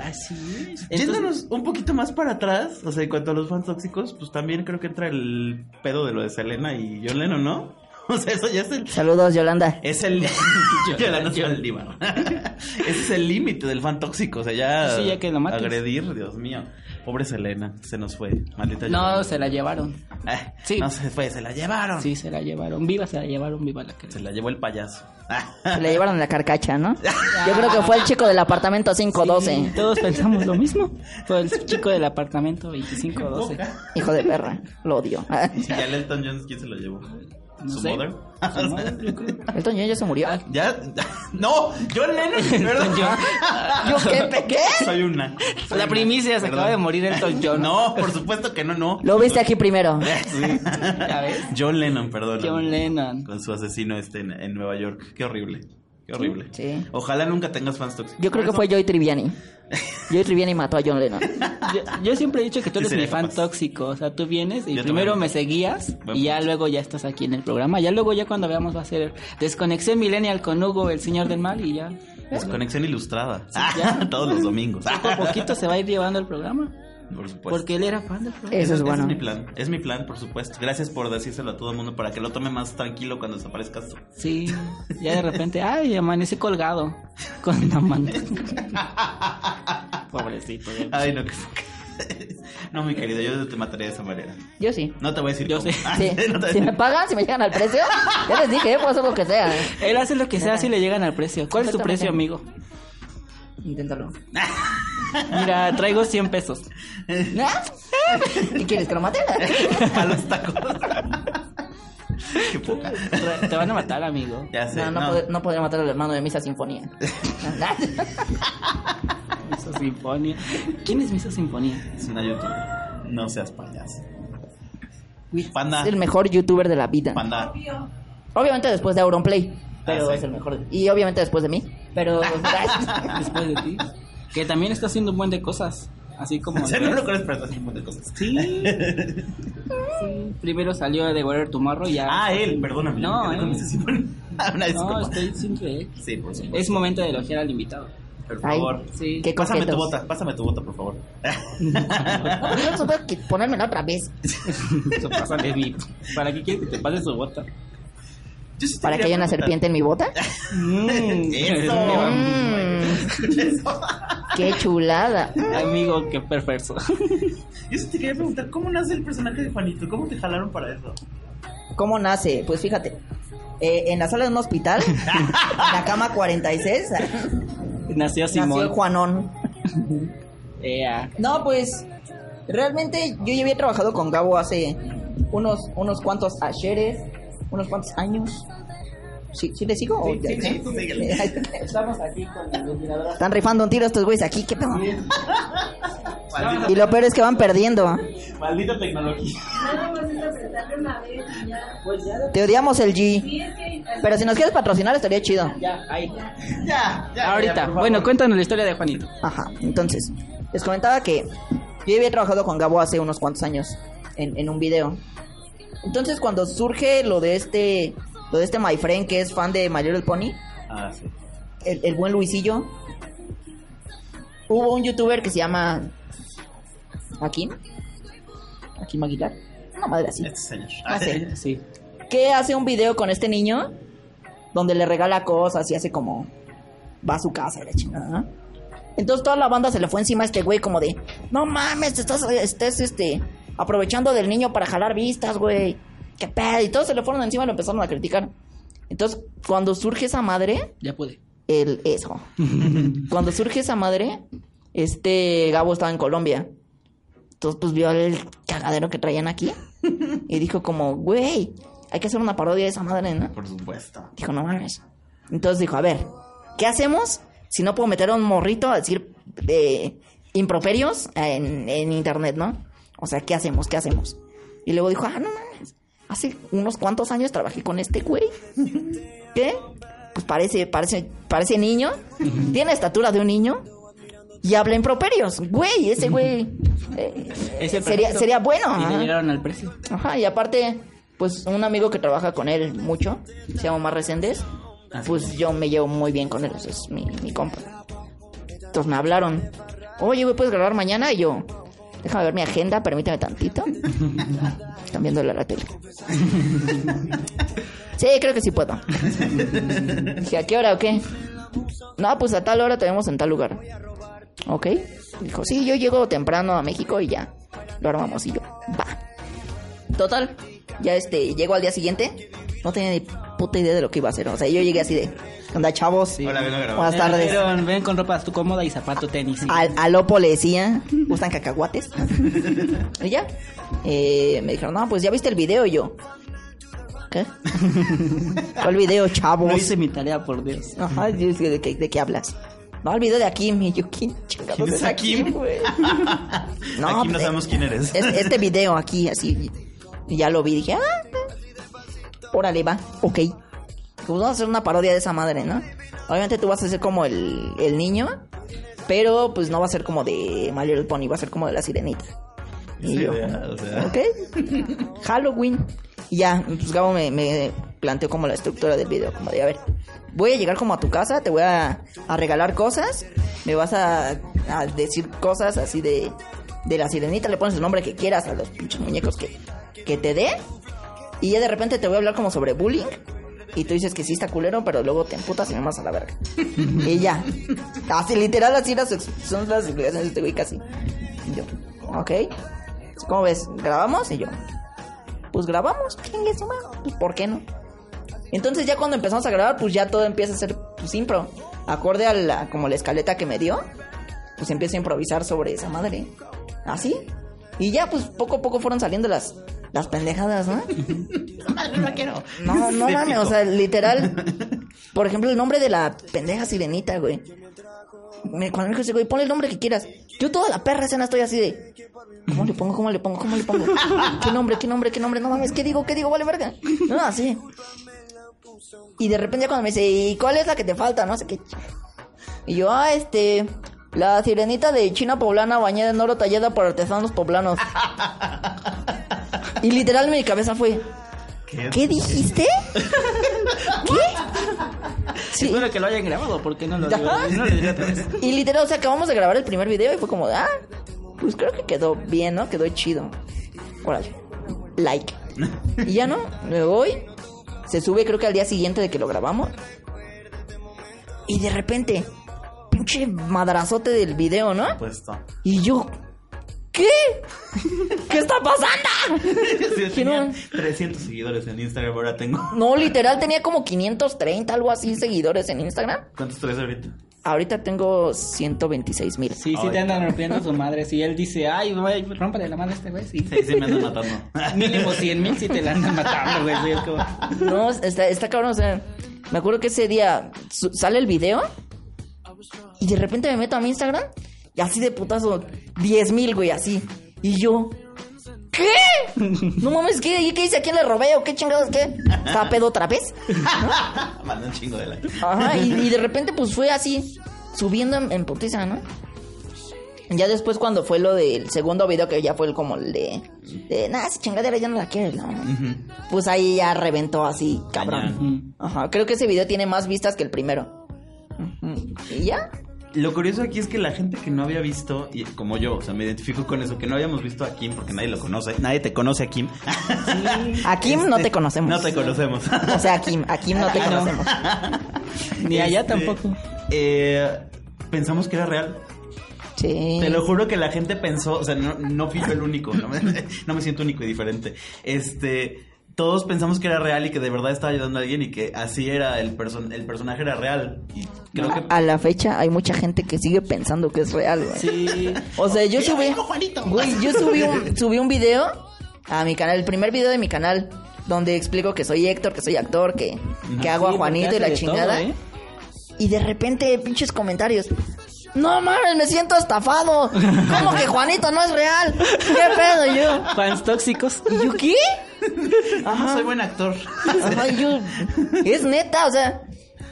E: Así es.
G: Yéndonos un poquito más para atrás, o sea, en cuanto a los fans tóxicos, pues también creo que entra el pedo de lo de Selena y John Lennon, ¿no? O sea, eso ya es el...
H: Saludos, Yolanda.
G: Es el... Yolanda Saldívar. Ese es el límite del fan tóxico, o sea, ya...
E: Sí, ya que lo mates.
G: Agredir, Dios mío. Pobre Selena, se nos fue. Maldita
E: No, se la llevaron.
G: Eh,
E: Sí.
G: No se fue, se la llevaron.
E: Sí, se la llevaron. Viva, se la llevaron. Viva la que
G: Se la llevó el payaso.
H: Se le llevaron la carcacha, ¿no? Yo creo que fue el chico del apartamento 512.
E: Sí, todos pensamos lo mismo. Fue el chico del apartamento 2512.
H: Hijo de perra. Lo odio.
G: Y a Elton John, ¿quién se lo llevó?
E: No
G: ¿Su
E: sé.
G: mother?
E: Su mother.
H: Elton John ya se murió.
G: ¿Ya? No, John Lennon, ¿verdad?
H: ¿Yo qué? ¿Qué?
G: Soy una. soy
E: La
G: una.
E: primicia se
G: Perdón.
E: acaba de morir Elton John.
G: No, por supuesto que no, no.
H: Lo viste aquí primero.
E: ¿Ya ves?
G: John Lennon, perdón.
E: John Lennon.
G: Con su asesino este en, en Nueva York. Qué horrible. Qué horrible.
H: Sí.
G: Ojalá nunca tengas fans tóxicos.
H: Yo creo que fue Joy Triviani. Joy Triviani mató a John Lennon.
E: Yo, yo siempre he dicho que tú
G: Sí,
E: eres mi fan
G: capaz.
E: tóxico. O sea, tú vienes y
G: Yo
E: primero me seguías
G: Buen
E: y ya
G: punto.
E: luego ya estás aquí en el programa. Ya luego, ya cuando veamos, va a ser Desconexión Millennial con Hugo, el señor del mal, y ya.
G: Desconexión ilustrada.
E: ya.
G: Todos los domingos.
E: Poco a poquito se va a ir llevando el programa.
G: Por supuesto.
E: Porque él era fan del programa.
H: Eso es bueno.
G: es mi plan. Es mi plan, por supuesto. Gracias por decírselo a todo el mundo para que lo tome más tranquilo cuando desaparezcas tú.
E: Sí, ya de repente, ay, amanecí colgado con la mano. Pobrecito. ya.
G: Ay, no, que No, mi querido, yo te mataría de esa manera.
H: Yo sí.
G: No te voy a decir
E: Yo
G: cómo.
E: sí.
G: Ah,
H: Sí.
G: no te voy a
H: Si
G: decir.
H: me pagan, si me llegan al precio, ya les dije, yo puedo hacer lo que sea.
E: Él hace lo que sea si le llegan al precio. ¿Cuál es tu precio, amigo?
H: Inténtalo.
E: Mira, traigo 100 pesos.
H: ¿Ah? ¿Qué quieres, que lo mate?
G: A los tacos. Qué poca.
E: Te van a matar, amigo.
G: Ya sé.
H: No, no,
G: no.
H: pod- no podría matar al hermano de Misa Sinfonía.
E: Misa Sinfonía. ¿Quién es Misa Sinfonía?
G: Es una youtuber. No seas payaso. Panda.
H: Es el mejor youtuber de la vida.
G: Panda.
H: Obviamente después de Auronplay. Pero
G: Ah, sí.
H: es el mejor. Y obviamente después de mí. Pero.
E: Después de ti. Que también está haciendo un buen de cosas. Así como.
G: O sea, no lo pero haciendo un montón de cosas.
E: Sí. Sí. Primero salió de Warrior Tomorrow y ya.
G: Ah, él, perdóname.
E: No, él.
G: Ah, Una
E: No, estoy sin creer.
G: Sí, por supuesto.
E: Es momento de elogiar al invitado.
G: Por
H: Ay,
G: favor.
E: Sí.
H: qué
G: Pásame tu
H: coquetos.
G: bota, pásame tu bota, por favor.
H: No, yo supe que ponérmela otra vez.
E: Eso. ¿Para qué quieres que te pase su bota?
H: ¿Para que haya una serpiente en mi bota?
E: Mm,
G: Eso.
H: Mm,
G: Eso.
H: qué chulada.
E: Amigo, qué perverso.
G: Yo sí te quería preguntar, ¿cómo nace el personaje de Juanito? ¿Cómo te jalaron para eso?
H: ¿Cómo nace? Pues fíjate. eh, en la sala de un hospital, en la cama 46,
E: Nació Simón.
H: nació el Juanón. No, pues realmente yo ya había trabajado con Gabo hace unos, unos cuantos ayeres, unos cuantos años. ¿Sí, ¿sí le sigo? o ya-
G: sí.
E: Estamos aquí con la iluminadora.
H: Están rifando un tiro estos güeyes aquí, ¿qué pedo? Y lo peor es que van perdiendo.
G: Maldita tecnología.
N: Una vez ya.
E: Pues ya,
H: Te odiamos el G. Pero si nos quieres patrocinar estaría chido.
E: ya, ahí.
G: Ya, ya.
E: Ahorita. bueno, cuéntanos la historia de Juanito.
H: Ajá, entonces, les comentaba que yo había trabajado con Gabo hace unos cuantos años en, en un video. Entonces, cuando surge lo de este, lo de este My Friend que es fan de My Little Pony,
G: Ah, sí.
H: el, el buen Luisillo, hubo un youtuber que se llama Akim, Akim Aguilar, una madre así,
G: Este señor.
H: Ah, sí.
E: Sí.
H: que hace un video con este niño donde le regala cosas y hace como va a su casa la chingada, ¿no? Entonces toda la banda se le fue encima a este güey como de, no mames, estás, estás este, aprovechando del niño para jalar vistas, güey. ¿Qué pedo? Y todos se le fueron encima y lo empezaron a criticar. Entonces, cuando surge esa madre,
E: Ya puede.
H: el eso. Cuando surge esa madre, este Gabo estaba en Colombia. Entonces, pues vio el cagadero que traían aquí. Y dijo como, güey, hay que hacer una parodia de esa madre, ¿no?
G: Por supuesto.
H: Dijo, no mames. Entonces dijo, a ver, ¿qué hacemos si no puedo meter a un morrito a decir eh, improperios en, en internet, ¿no? O sea, ¿qué hacemos? ¿Qué hacemos? Y luego dijo, ah, no mames. Hace unos cuantos años trabajé con este güey. ¿Qué? Pues parece, parece, parece niño. Tiene estatura de un niño. Y habla improperios. Güey, ese güey. eh,
E: Es el
H: sería, bueno.
E: Y le llegaron al precio.
H: Ajá, y aparte, pues un amigo que trabaja con él mucho, se llama Omar Reséndez, pues yo me llevo muy bien con él, o sea, es mi, mi compa. Entonces me hablaron, oye, güey, ¿puedes grabar mañana? Y yo, déjame ver mi agenda, permíteme tantito. Están viéndola a la tele. Sí, creo que sí puedo. Dije, ¿a qué hora o qué? No, pues a tal hora te vemos en tal lugar. ¿Ok? Dijo, sí, yo llego temprano a México y ya. Lo armamos y yo, va. Total, ya este, llego al día siguiente. No tenía ni puta idea de lo que iba a hacer. O sea, yo llegué así de, anda chavos.
G: Hola, vengo a grabar.
H: Buenas tardes.
E: ven con ropa tu cómoda y zapato tenis. Y-
H: Al, al Opo le decía, ¿gustan cacahuates? y ya. Eh, me dijeron, no, pues ya viste el video y yo. ¿Qué? ¿Cuál video, chavos?
E: No hice mi tarea, por Dios.
H: Ajá, yo dije, ¿de qué, de qué hablas? No, el video de Akim. Y yo, ¿quién chingados
G: ¿Quién es Akim?
H: güey?
G: No, Aquí no
H: pues,
G: sabemos quién eres.
H: es- este video aquí, así. Y ya lo vi, dije, ah, órale, va, ok. Pues vamos a hacer una parodia de esa madre, ¿no? Obviamente tú vas a ser como el, el niño, pero pues no va a ser como de My Little Pony, va a ser como de la sirenita. Y
G: Sí,
H: yo,
G: idea, o sea.
H: ok, Halloween. Y ya, pues Gabo me, me planteó como la estructura del video, como de, a ver, voy a llegar como a tu casa, te voy a, a regalar cosas, me vas a, a decir cosas así de, de la sirenita, le pones el nombre que quieras a los pinches muñecos que, que te dé, y ya de repente te voy a hablar como sobre bullying, y tú dices que sí está culero, pero luego te emputas y me vas a la verga. y ya. Así, literal, así las, son las explicaciones de este güey casi. Y yo, ok. ¿Cómo ves? ¿Grabamos? Y yo, pues grabamos, su madre, pues ¿por qué no? Entonces ya cuando empezamos a grabar, pues ya todo empieza a ser pues, impro. Acorde a la, como la escaleta que me dio, pues empiezo a improvisar sobre esa madre. Así. Y ya pues poco a poco fueron saliendo las, las pendejadas, ¿no?
G: No quiero.
H: No, no mames, o sea, literal. Por ejemplo, el nombre de la pendeja sirenita, güey. Me, cuando me dijo ese güey, ponle el nombre que quieras. Yo toda la perra escena estoy así de. ¿Cómo le pongo? ¿Cómo le pongo? ¿Cómo le pongo? ¿Qué nombre? ¿Qué nombre? ¿Qué nombre? No mames, ¿qué digo? ¿Qué digo? Vale, verga. No, así. Y de repente cuando me dice, ¿y cuál es la que te falta? No sé qué. Y yo, ah, este. La sirenita de China poblana bañada en oro tallada por artesanos poblanos. Y literal mi cabeza fue, ¿qué dijiste? Sí.
E: Espero que lo hayan grabado, porque no lo digo. No lo diré otra vez.
H: Y literal, o sea, acabamos de grabar el primer video y fue como, ah, pues creo que quedó bien, ¿no? Quedó chido. Órale, like. Y ya no, me voy. Se sube creo que al día siguiente de que lo grabamos. Y de repente, pinche madrazote del video, ¿no?
G: Puesto.
H: Y yo, ¿qué? ¿Qué está pasando?
G: Sí, tenía 300 seguidores en Instagram, ahora tengo.
H: No, literal, tenía como 530, algo así, seguidores en Instagram.
G: ¿Cuántos traes ahorita?
H: Ahorita tengo 126 mil.
E: Sí, sí te andan rompiendo su madre. Si él dice, ay, güey, rómpale la madre a este güey, sí.
G: Sí, sí me andan matando.
E: Mínimo 100 mil si te la andan matando, güey. Sí, es como...
H: No, está, está cabrón, o sea, me acuerdo que ese día sale el video y de repente me meto a mi Instagram y así de putazo, 10 mil, güey, así. Y yo, ¿qué? No mames, ¿qué, ¿qué hice? ¿A quién le robé o qué chingados? ¿Qué? ¿Estaba pedo otra vez?
G: Mandé un chingo de like.
H: Ajá, y, y de repente pues fue así, subiendo en, en putiza, ¿no? Ya después cuando fue lo del segundo video que ya fue el como el de, de nada, esa chingadera ya no la quieres, ¿no? Pues ahí ya reventó así, cabrón. Ajá, creo que ese video tiene más vistas que el primero. Ujú. Y ya.
G: Lo curioso aquí es que la gente que no había visto, y como yo, o sea, me identifico con eso, que no habíamos visto a Kim porque nadie lo conoce, nadie te conoce a Kim.
H: A Kim no te conocemos.
G: No te conocemos.
H: O sea, a Kim, a Kim no te
E: no.
H: conocemos.
E: Ni allá
G: Este,
E: tampoco.
G: eh, pensamos que era real.
H: Sí.
G: Te lo juro que la gente pensó, o sea, no, no fui yo el único, no me, no me siento único y diferente. Este, todos pensamos que era real y que de verdad estaba ayudando a alguien y que así era el person el personaje era real. Y creo que
H: A la fecha hay mucha gente que sigue pensando que es real, güey.
E: Sí.
H: O sea, yo subí. Güey, yo subí un, subí un video a mi canal, el primer video de mi canal, donde explico que soy Héctor, que soy actor, que, que hago
E: Sí,
H: a Juanito y la chingada.
E: todo, ¿eh?
H: Y de repente, pinches comentarios. No mames, me siento estafado. ¿Cómo que Juanito no es real? ¿Qué pedo yo?
E: Fans tóxicos.
H: ¿Y yo qué?
G: no soy buen actor.
H: Ajá, yo, es neta, o sea,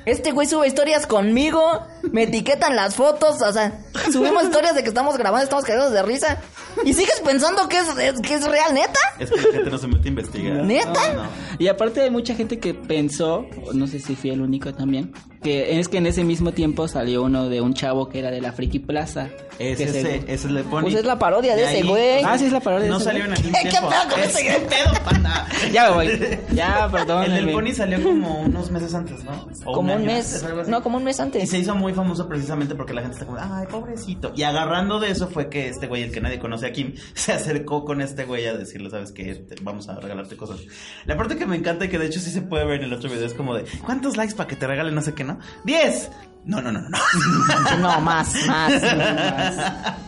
H: este güey sube historias conmigo, me etiquetan las fotos, o sea, subimos historias de que estamos grabando, estamos cagados de risa. ¿Y sigues pensando que es, es- que es real, neta?
G: es que la gente no se mete a investigar.
H: ¿Neta?
G: No, no.
E: Y aparte hay mucha gente que pensó, no sé si fui el único también, que es que en ese mismo tiempo salió uno de un chavo que era de la Friki Plaza.
G: Es
E: que se-
G: ese, ese le pone.
H: Pues es la parodia de ese güey.
E: Ah, sí, es la parodia de
G: No
E: ese
G: salió en aquel
H: ¿Qué- qué
G: tiempo.
H: pedo con
G: Es-
H: ese
G: ¿Qué pedo, panda?
E: Ya me voy. Ya, perdón.
G: El del Pony salió como unos meses antes, ¿no? O
H: Como un mes.
G: antes.
H: No, como un mes
G: Y
H: antes.
G: se hizo muy famoso precisamente porque la gente está como, ay, pobrecito. Y agarrando de eso fue que este güey, el que nadie conoce a Kim, se acercó con este güey a decirle, ¿sabes qué? Vamos a regalarte cosas. La parte que me encanta y que de hecho sí se puede ver en el otro video es como de, ¿cuántos likes para que te regalen no sé qué, no? ¡Diez! No, no, no, no. no.
H: Más, más.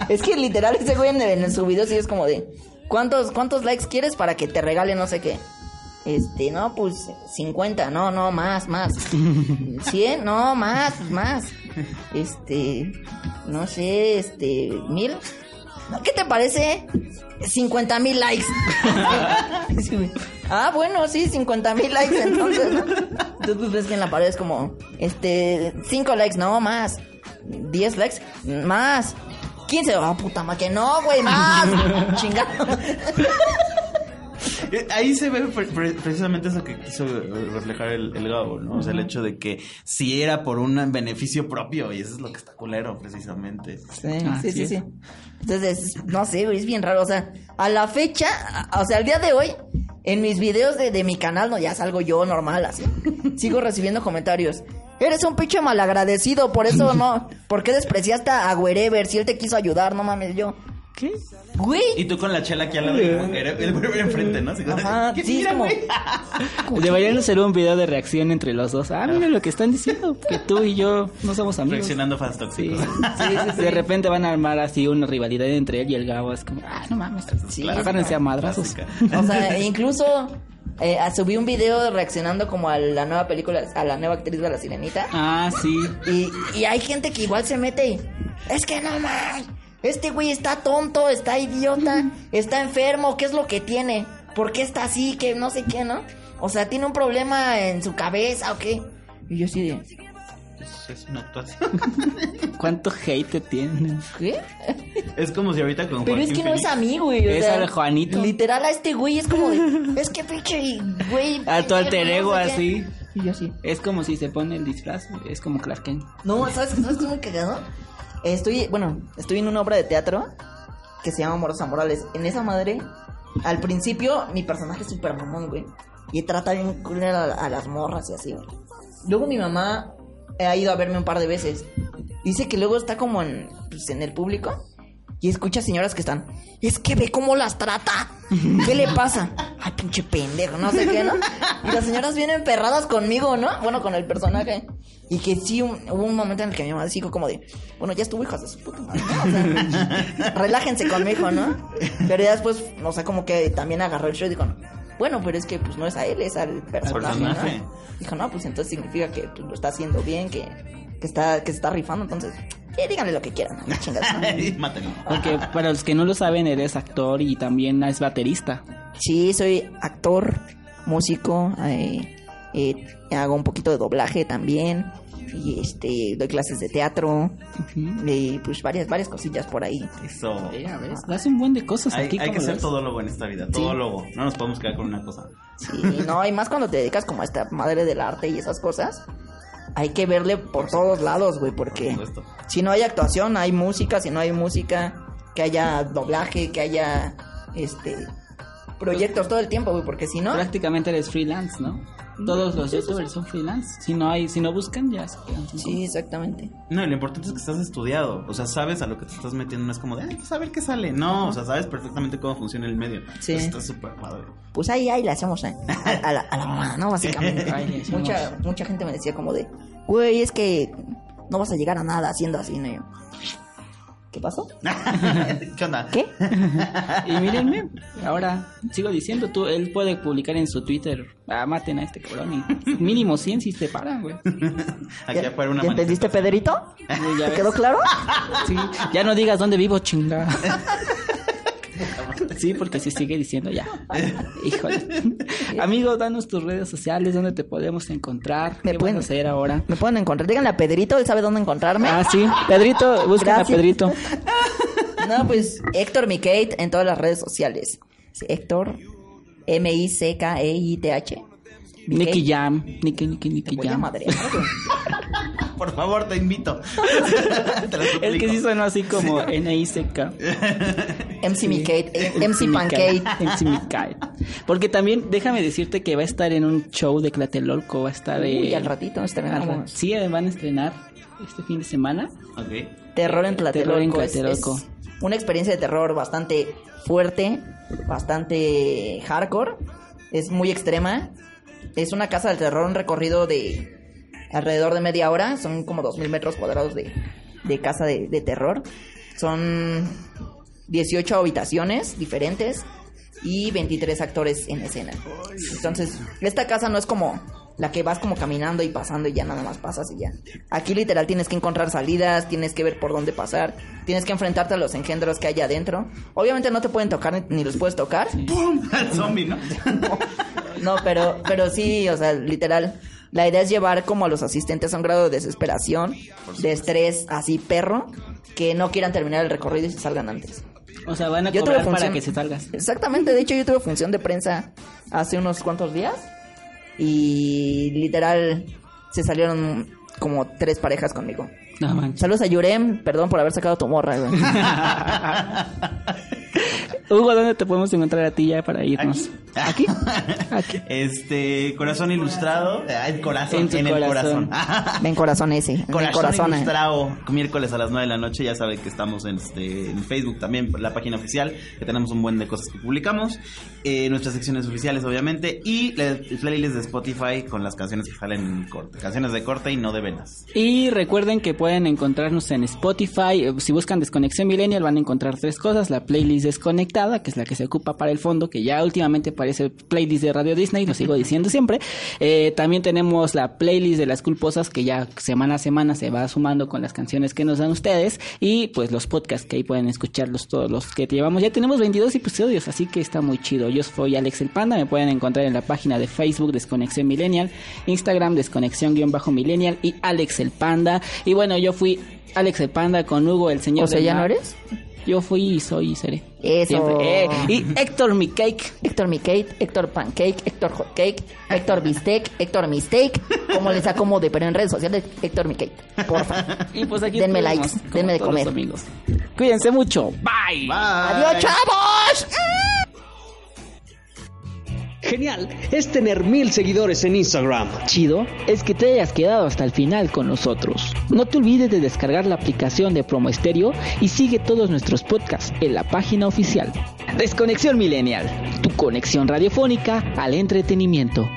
H: Es que literal ese güey en, su video sí es como de, ¿cuántos, ¿cuántos likes quieres para que te regale no sé qué? Este, no, pues 50, no, no, más, más. 100, no, más, más. Este, no sé, este, mil. ¿Qué te parece? 50 mil likes. Ah, bueno, sí, 50 mil likes entonces, ¿no? Entonces pues, ves que en la pared es como, este, 5 likes, no, más. 10 likes, más. 15, ah, puta ma que no, güey, más. Chingado.
G: Eh, Ahí se ve pre- pre- precisamente eso que quiso eh, reflejar el, el Gabo, ¿no? O sea, el hecho de que si era por un beneficio propio, y eso es lo que está culero, precisamente.
H: Sí, sí, sí, sí. Entonces, no sé, es bien raro. O sea, a la fecha, o sea, al día de hoy, en mis videos de, de mi canal, no, ya salgo yo normal, así. Sigo recibiendo comentarios. Eres un pinche malagradecido, por eso no. ¿Por qué despreciaste a Wherever si él te quiso ayudar? No mames, yo.
E: ¿Qué?
H: Güey.
G: Y tú con la chela aquí al lado, el güey enfrente, ¿no?
H: Ajá,
G: ¿qué
H: sí,
G: mira,
H: como-
G: güey?
E: Deberían hacer un video de reacción entre los dos. Ah, mira lo que están diciendo, que tú y yo no somos amigos.
G: Reaccionando fans
E: Sí.
G: tóxicos.
E: De repente van a armar así una rivalidad entre él y el Gabo. Es como, ah, no mames.
H: Sí,
E: agárrense a madrazos.
H: O sea, incluso eh, subí un video reaccionando como a la nueva película, a la nueva actriz de La Sirenita.
E: Ah, sí.
H: Y, y hay gente que igual se mete y... Es que no mames. Este güey está tonto, está idiota, está enfermo. ¿Qué es lo que tiene? ¿Por qué está así? Que no sé qué, ¿no? O sea, ¿tiene un problema en su cabeza o qué? Y yo así de...
G: Es una actuación.
E: ¿Cuánto hate te tiene?
H: ¿Qué?
G: Es como si ahorita con
H: Pero es que no es a mí, güey.
E: Es
H: sea,
E: al Juanito.
H: Literal a este güey es como de... Es que pinche güey...
E: A tu alter ego
H: no sé qué".
E: así.
H: Y yo así...
E: Es como si se pone el disfraz. Es como Clark Kent.
H: No, ¿sabes, ¿sabes muy cagado? Estoy, bueno, estoy en una obra de teatro que se llama Morosa Morales. En esa madre, al principio, mi personaje es súper mamón, güey. Y trata bien a, a las morras y así, güey. Luego mi mamá ha ido a verme un par de veces. Dice que luego está como en, pues, en el público y escucha señoras que están. Es que ve cómo las trata. ¿Qué le pasa? Ay, pinche pendejo, no sé qué, ¿no? Y las señoras vienen perradas conmigo, ¿no? Bueno, con el personaje. Y que sí, un- hubo un momento en el que mi mamá dijo como de, bueno, ya estuvo hijas de su puta madre, ¿no? O sea, relájense con mi hijo, ¿no? Pero ya después, o sea, como que también agarró el show y dijo, bueno, pero es que pues no es a él, es al personaje,
G: personaje.
H: ¿no? Dijo, no, pues entonces significa que pues, lo está haciendo bien, que, que está, que se está rifando, entonces, sí, díganle lo que quieran, ¿no? Chingas, ¿no?
G: Mátenlo.
E: Porque para los que no lo saben, eres actor y también es baterista.
H: Sí, soy actor, músico, eh, eh, hago un poquito de doblaje también. Y este, doy clases de teatro. Y pues varias, varias cosillas por ahí.
G: Eso.
E: Ya ves, das un buen de cosas
G: Hay,
E: aquí.
G: hay que
E: ¿cómo
G: ser
E: ves?
G: todólogo en esta vida, todólogo. No nos podemos quedar con una cosa.
H: Sí, no, y más cuando te dedicas como a esta madre del arte y esas cosas. Hay que verle por todos lados, güey, porque si no hay actuación, hay música, si no hay música, que haya doblaje, que haya este proyectos todo el tiempo, güey, porque si no
E: Prácticamente eres freelance, ¿no? Todos los youtubers son freelance. Si no hay, si no buscan, ya se quedan sin
H: Sí, exactamente.
G: No, y lo importante es que estás estudiado. O sea, sabes a lo que te estás metiendo. No es como de, ay, pues a ver qué sale. No, o sea, sabes perfectamente cómo funciona el medio.
H: Sí.
G: Entonces, está súper padre.
H: Pues ahí, ahí le hacemos ¿eh? a, a la, a la mamá, ¿no? Básicamente.
E: Ahí
H: mucha, mucha gente me decía como de, güey, es que no vas a llegar a nada haciendo así, ¿no? ¿Qué pasó?
G: ¿Qué onda?
H: ¿Qué?
E: Y mírenme, ahora sigo diciendo, tú, él puede publicar en su Twitter, ah, maten a este cabrón y mínimo 100 si se paran, güey.
G: Aquí una
H: ¿Ya entendiste, Pedrito? ¿Te quedó claro?
E: Sí, ya no digas dónde vivo, chingada. Sí, porque si sigue diciendo ya. Híjole. Amigo, danos tus redes sociales, dónde te podemos encontrar.
H: Me
E: ¿Qué
H: pueden-
E: hacer ahora?
H: Me pueden encontrar. Díganle a Pedrito, él sabe dónde encontrarme.
E: Ah, sí. Pedrito, busca a. Pedrito.
H: No, pues Héctor Mikate en todas las redes sociales. Sí, Héctor M-I-C-K-E-I-T-H.
E: Nicky Jam. Nicky, Nicky, Nicky Jam.
H: güey.
G: Por favor, te invito. Te lo
E: Es que sí suena así como N-I-C-K.
H: MC Mikate, eh, MC Pancake.
E: MC Mikate. Porque también, déjame decirte que va a estar en un show de Tlatelolco. Va a estar.
H: Uy,
E: eh,
H: al ratito estrenamos.
E: Sí, eh, van a estrenar este fin de semana.
G: Ok.
H: Terror en
E: Terror en
H: Tlatelolco. es-
E: Tlatelolco.
H: es una experiencia de terror bastante fuerte, bastante hardcore. Es muy extrema. Es una casa del terror, un recorrido de alrededor de media hora. Son como 2.000 metros cuadrados de, de casa de, de terror. Son 18 habitaciones diferentes y 23 actores en escena. Entonces, esta casa no es como la que vas como caminando y pasando y ya nada más pasas y ya. Aquí literal tienes que encontrar salidas, tienes que ver por dónde pasar, tienes que enfrentarte a los engendros que hay adentro. Obviamente no te pueden tocar ni, los puedes tocar.
G: ¡Pum! El zombie, ¿no?
H: No, pero, pero sí, o sea, literal. La idea es llevar como a los asistentes a un grado de desesperación, de estrés así perro, que no quieran terminar el recorrido y se salgan antes.
E: O sea, van a
H: Yo
E: cobrar para que se salgas.
H: Exactamente, de hecho yo tuve función de prensa hace unos cuantos días y literal se salieron como tres parejas conmigo.
E: No.
H: Saludos a Yurem, perdón por haber sacado tu morra, güey.
E: Hugo, ¿dónde te podemos encontrar a ti ya para irnos? ¿Aquí? Aquí.
G: Este, corazón ilustrado. Ah, el corazón,
E: En
G: en,
E: tu
G: el
E: corazón.
G: corazón.
H: Ven corazón ese, en el
G: Corazón,
H: corazón. eh.
G: Ilustrado, miércoles a las 9 de la noche. Ya saben que estamos en, este, en Facebook también, la página oficial, que tenemos un buen de cosas que publicamos. Eh, nuestras secciones oficiales, obviamente. Y la- el playlist de Spotify con las canciones que salen en corte. Canciones de corte y no de venas.
E: Y recuerden que pueden encontrarnos en Spotify. Eh, Si buscan Desconexión Millennial van a encontrar tres cosas. La playlist desconectada, que es la que se ocupa para el fondo, que ya últimamente parece playlist de Radio Disney, lo sigo diciendo siempre. Eh, también tenemos la playlist de las culposas, que ya semana a semana se va sumando con las canciones que nos dan ustedes. Y pues los podcasts que ahí pueden escucharlos todos los que llevamos. Ya tenemos 22 episodios, así que está muy chido. Yo soy Alex el Panda, me pueden encontrar en la página de Facebook Desconexión Millennial, Instagram Desconexión-Millennial y Alex el Panda. Y bueno, yo fui Alex el Panda con Hugo, el señor
H: O sea,
E: del
H: ¿ya no
E: mar.
H: eres?
E: Yo fui y soy y seré.
H: Eso.
E: Eh, y Héctor Mi Cake.
H: Héctor Mikate, Héctor Pancake, Héctor Hotcake, Héctor Bistec, Héctor Mistake, como les acomode, pero en redes sociales, Héctor Mikate, porfa.
E: Y pues aquí
H: Denme likes, denme de comer.
E: domingos. Cuídense mucho. Bye.
H: ¡Adiós, chavos!
F: Genial es tener mil seguidores en Instagram.
D: Chido es que te hayas quedado hasta el final con nosotros. No te olvides de descargar la aplicación de Promo Estéreo y sigue todos nuestros podcasts en la página oficial. Desconexión Millennial, tu conexión radiofónica al entretenimiento.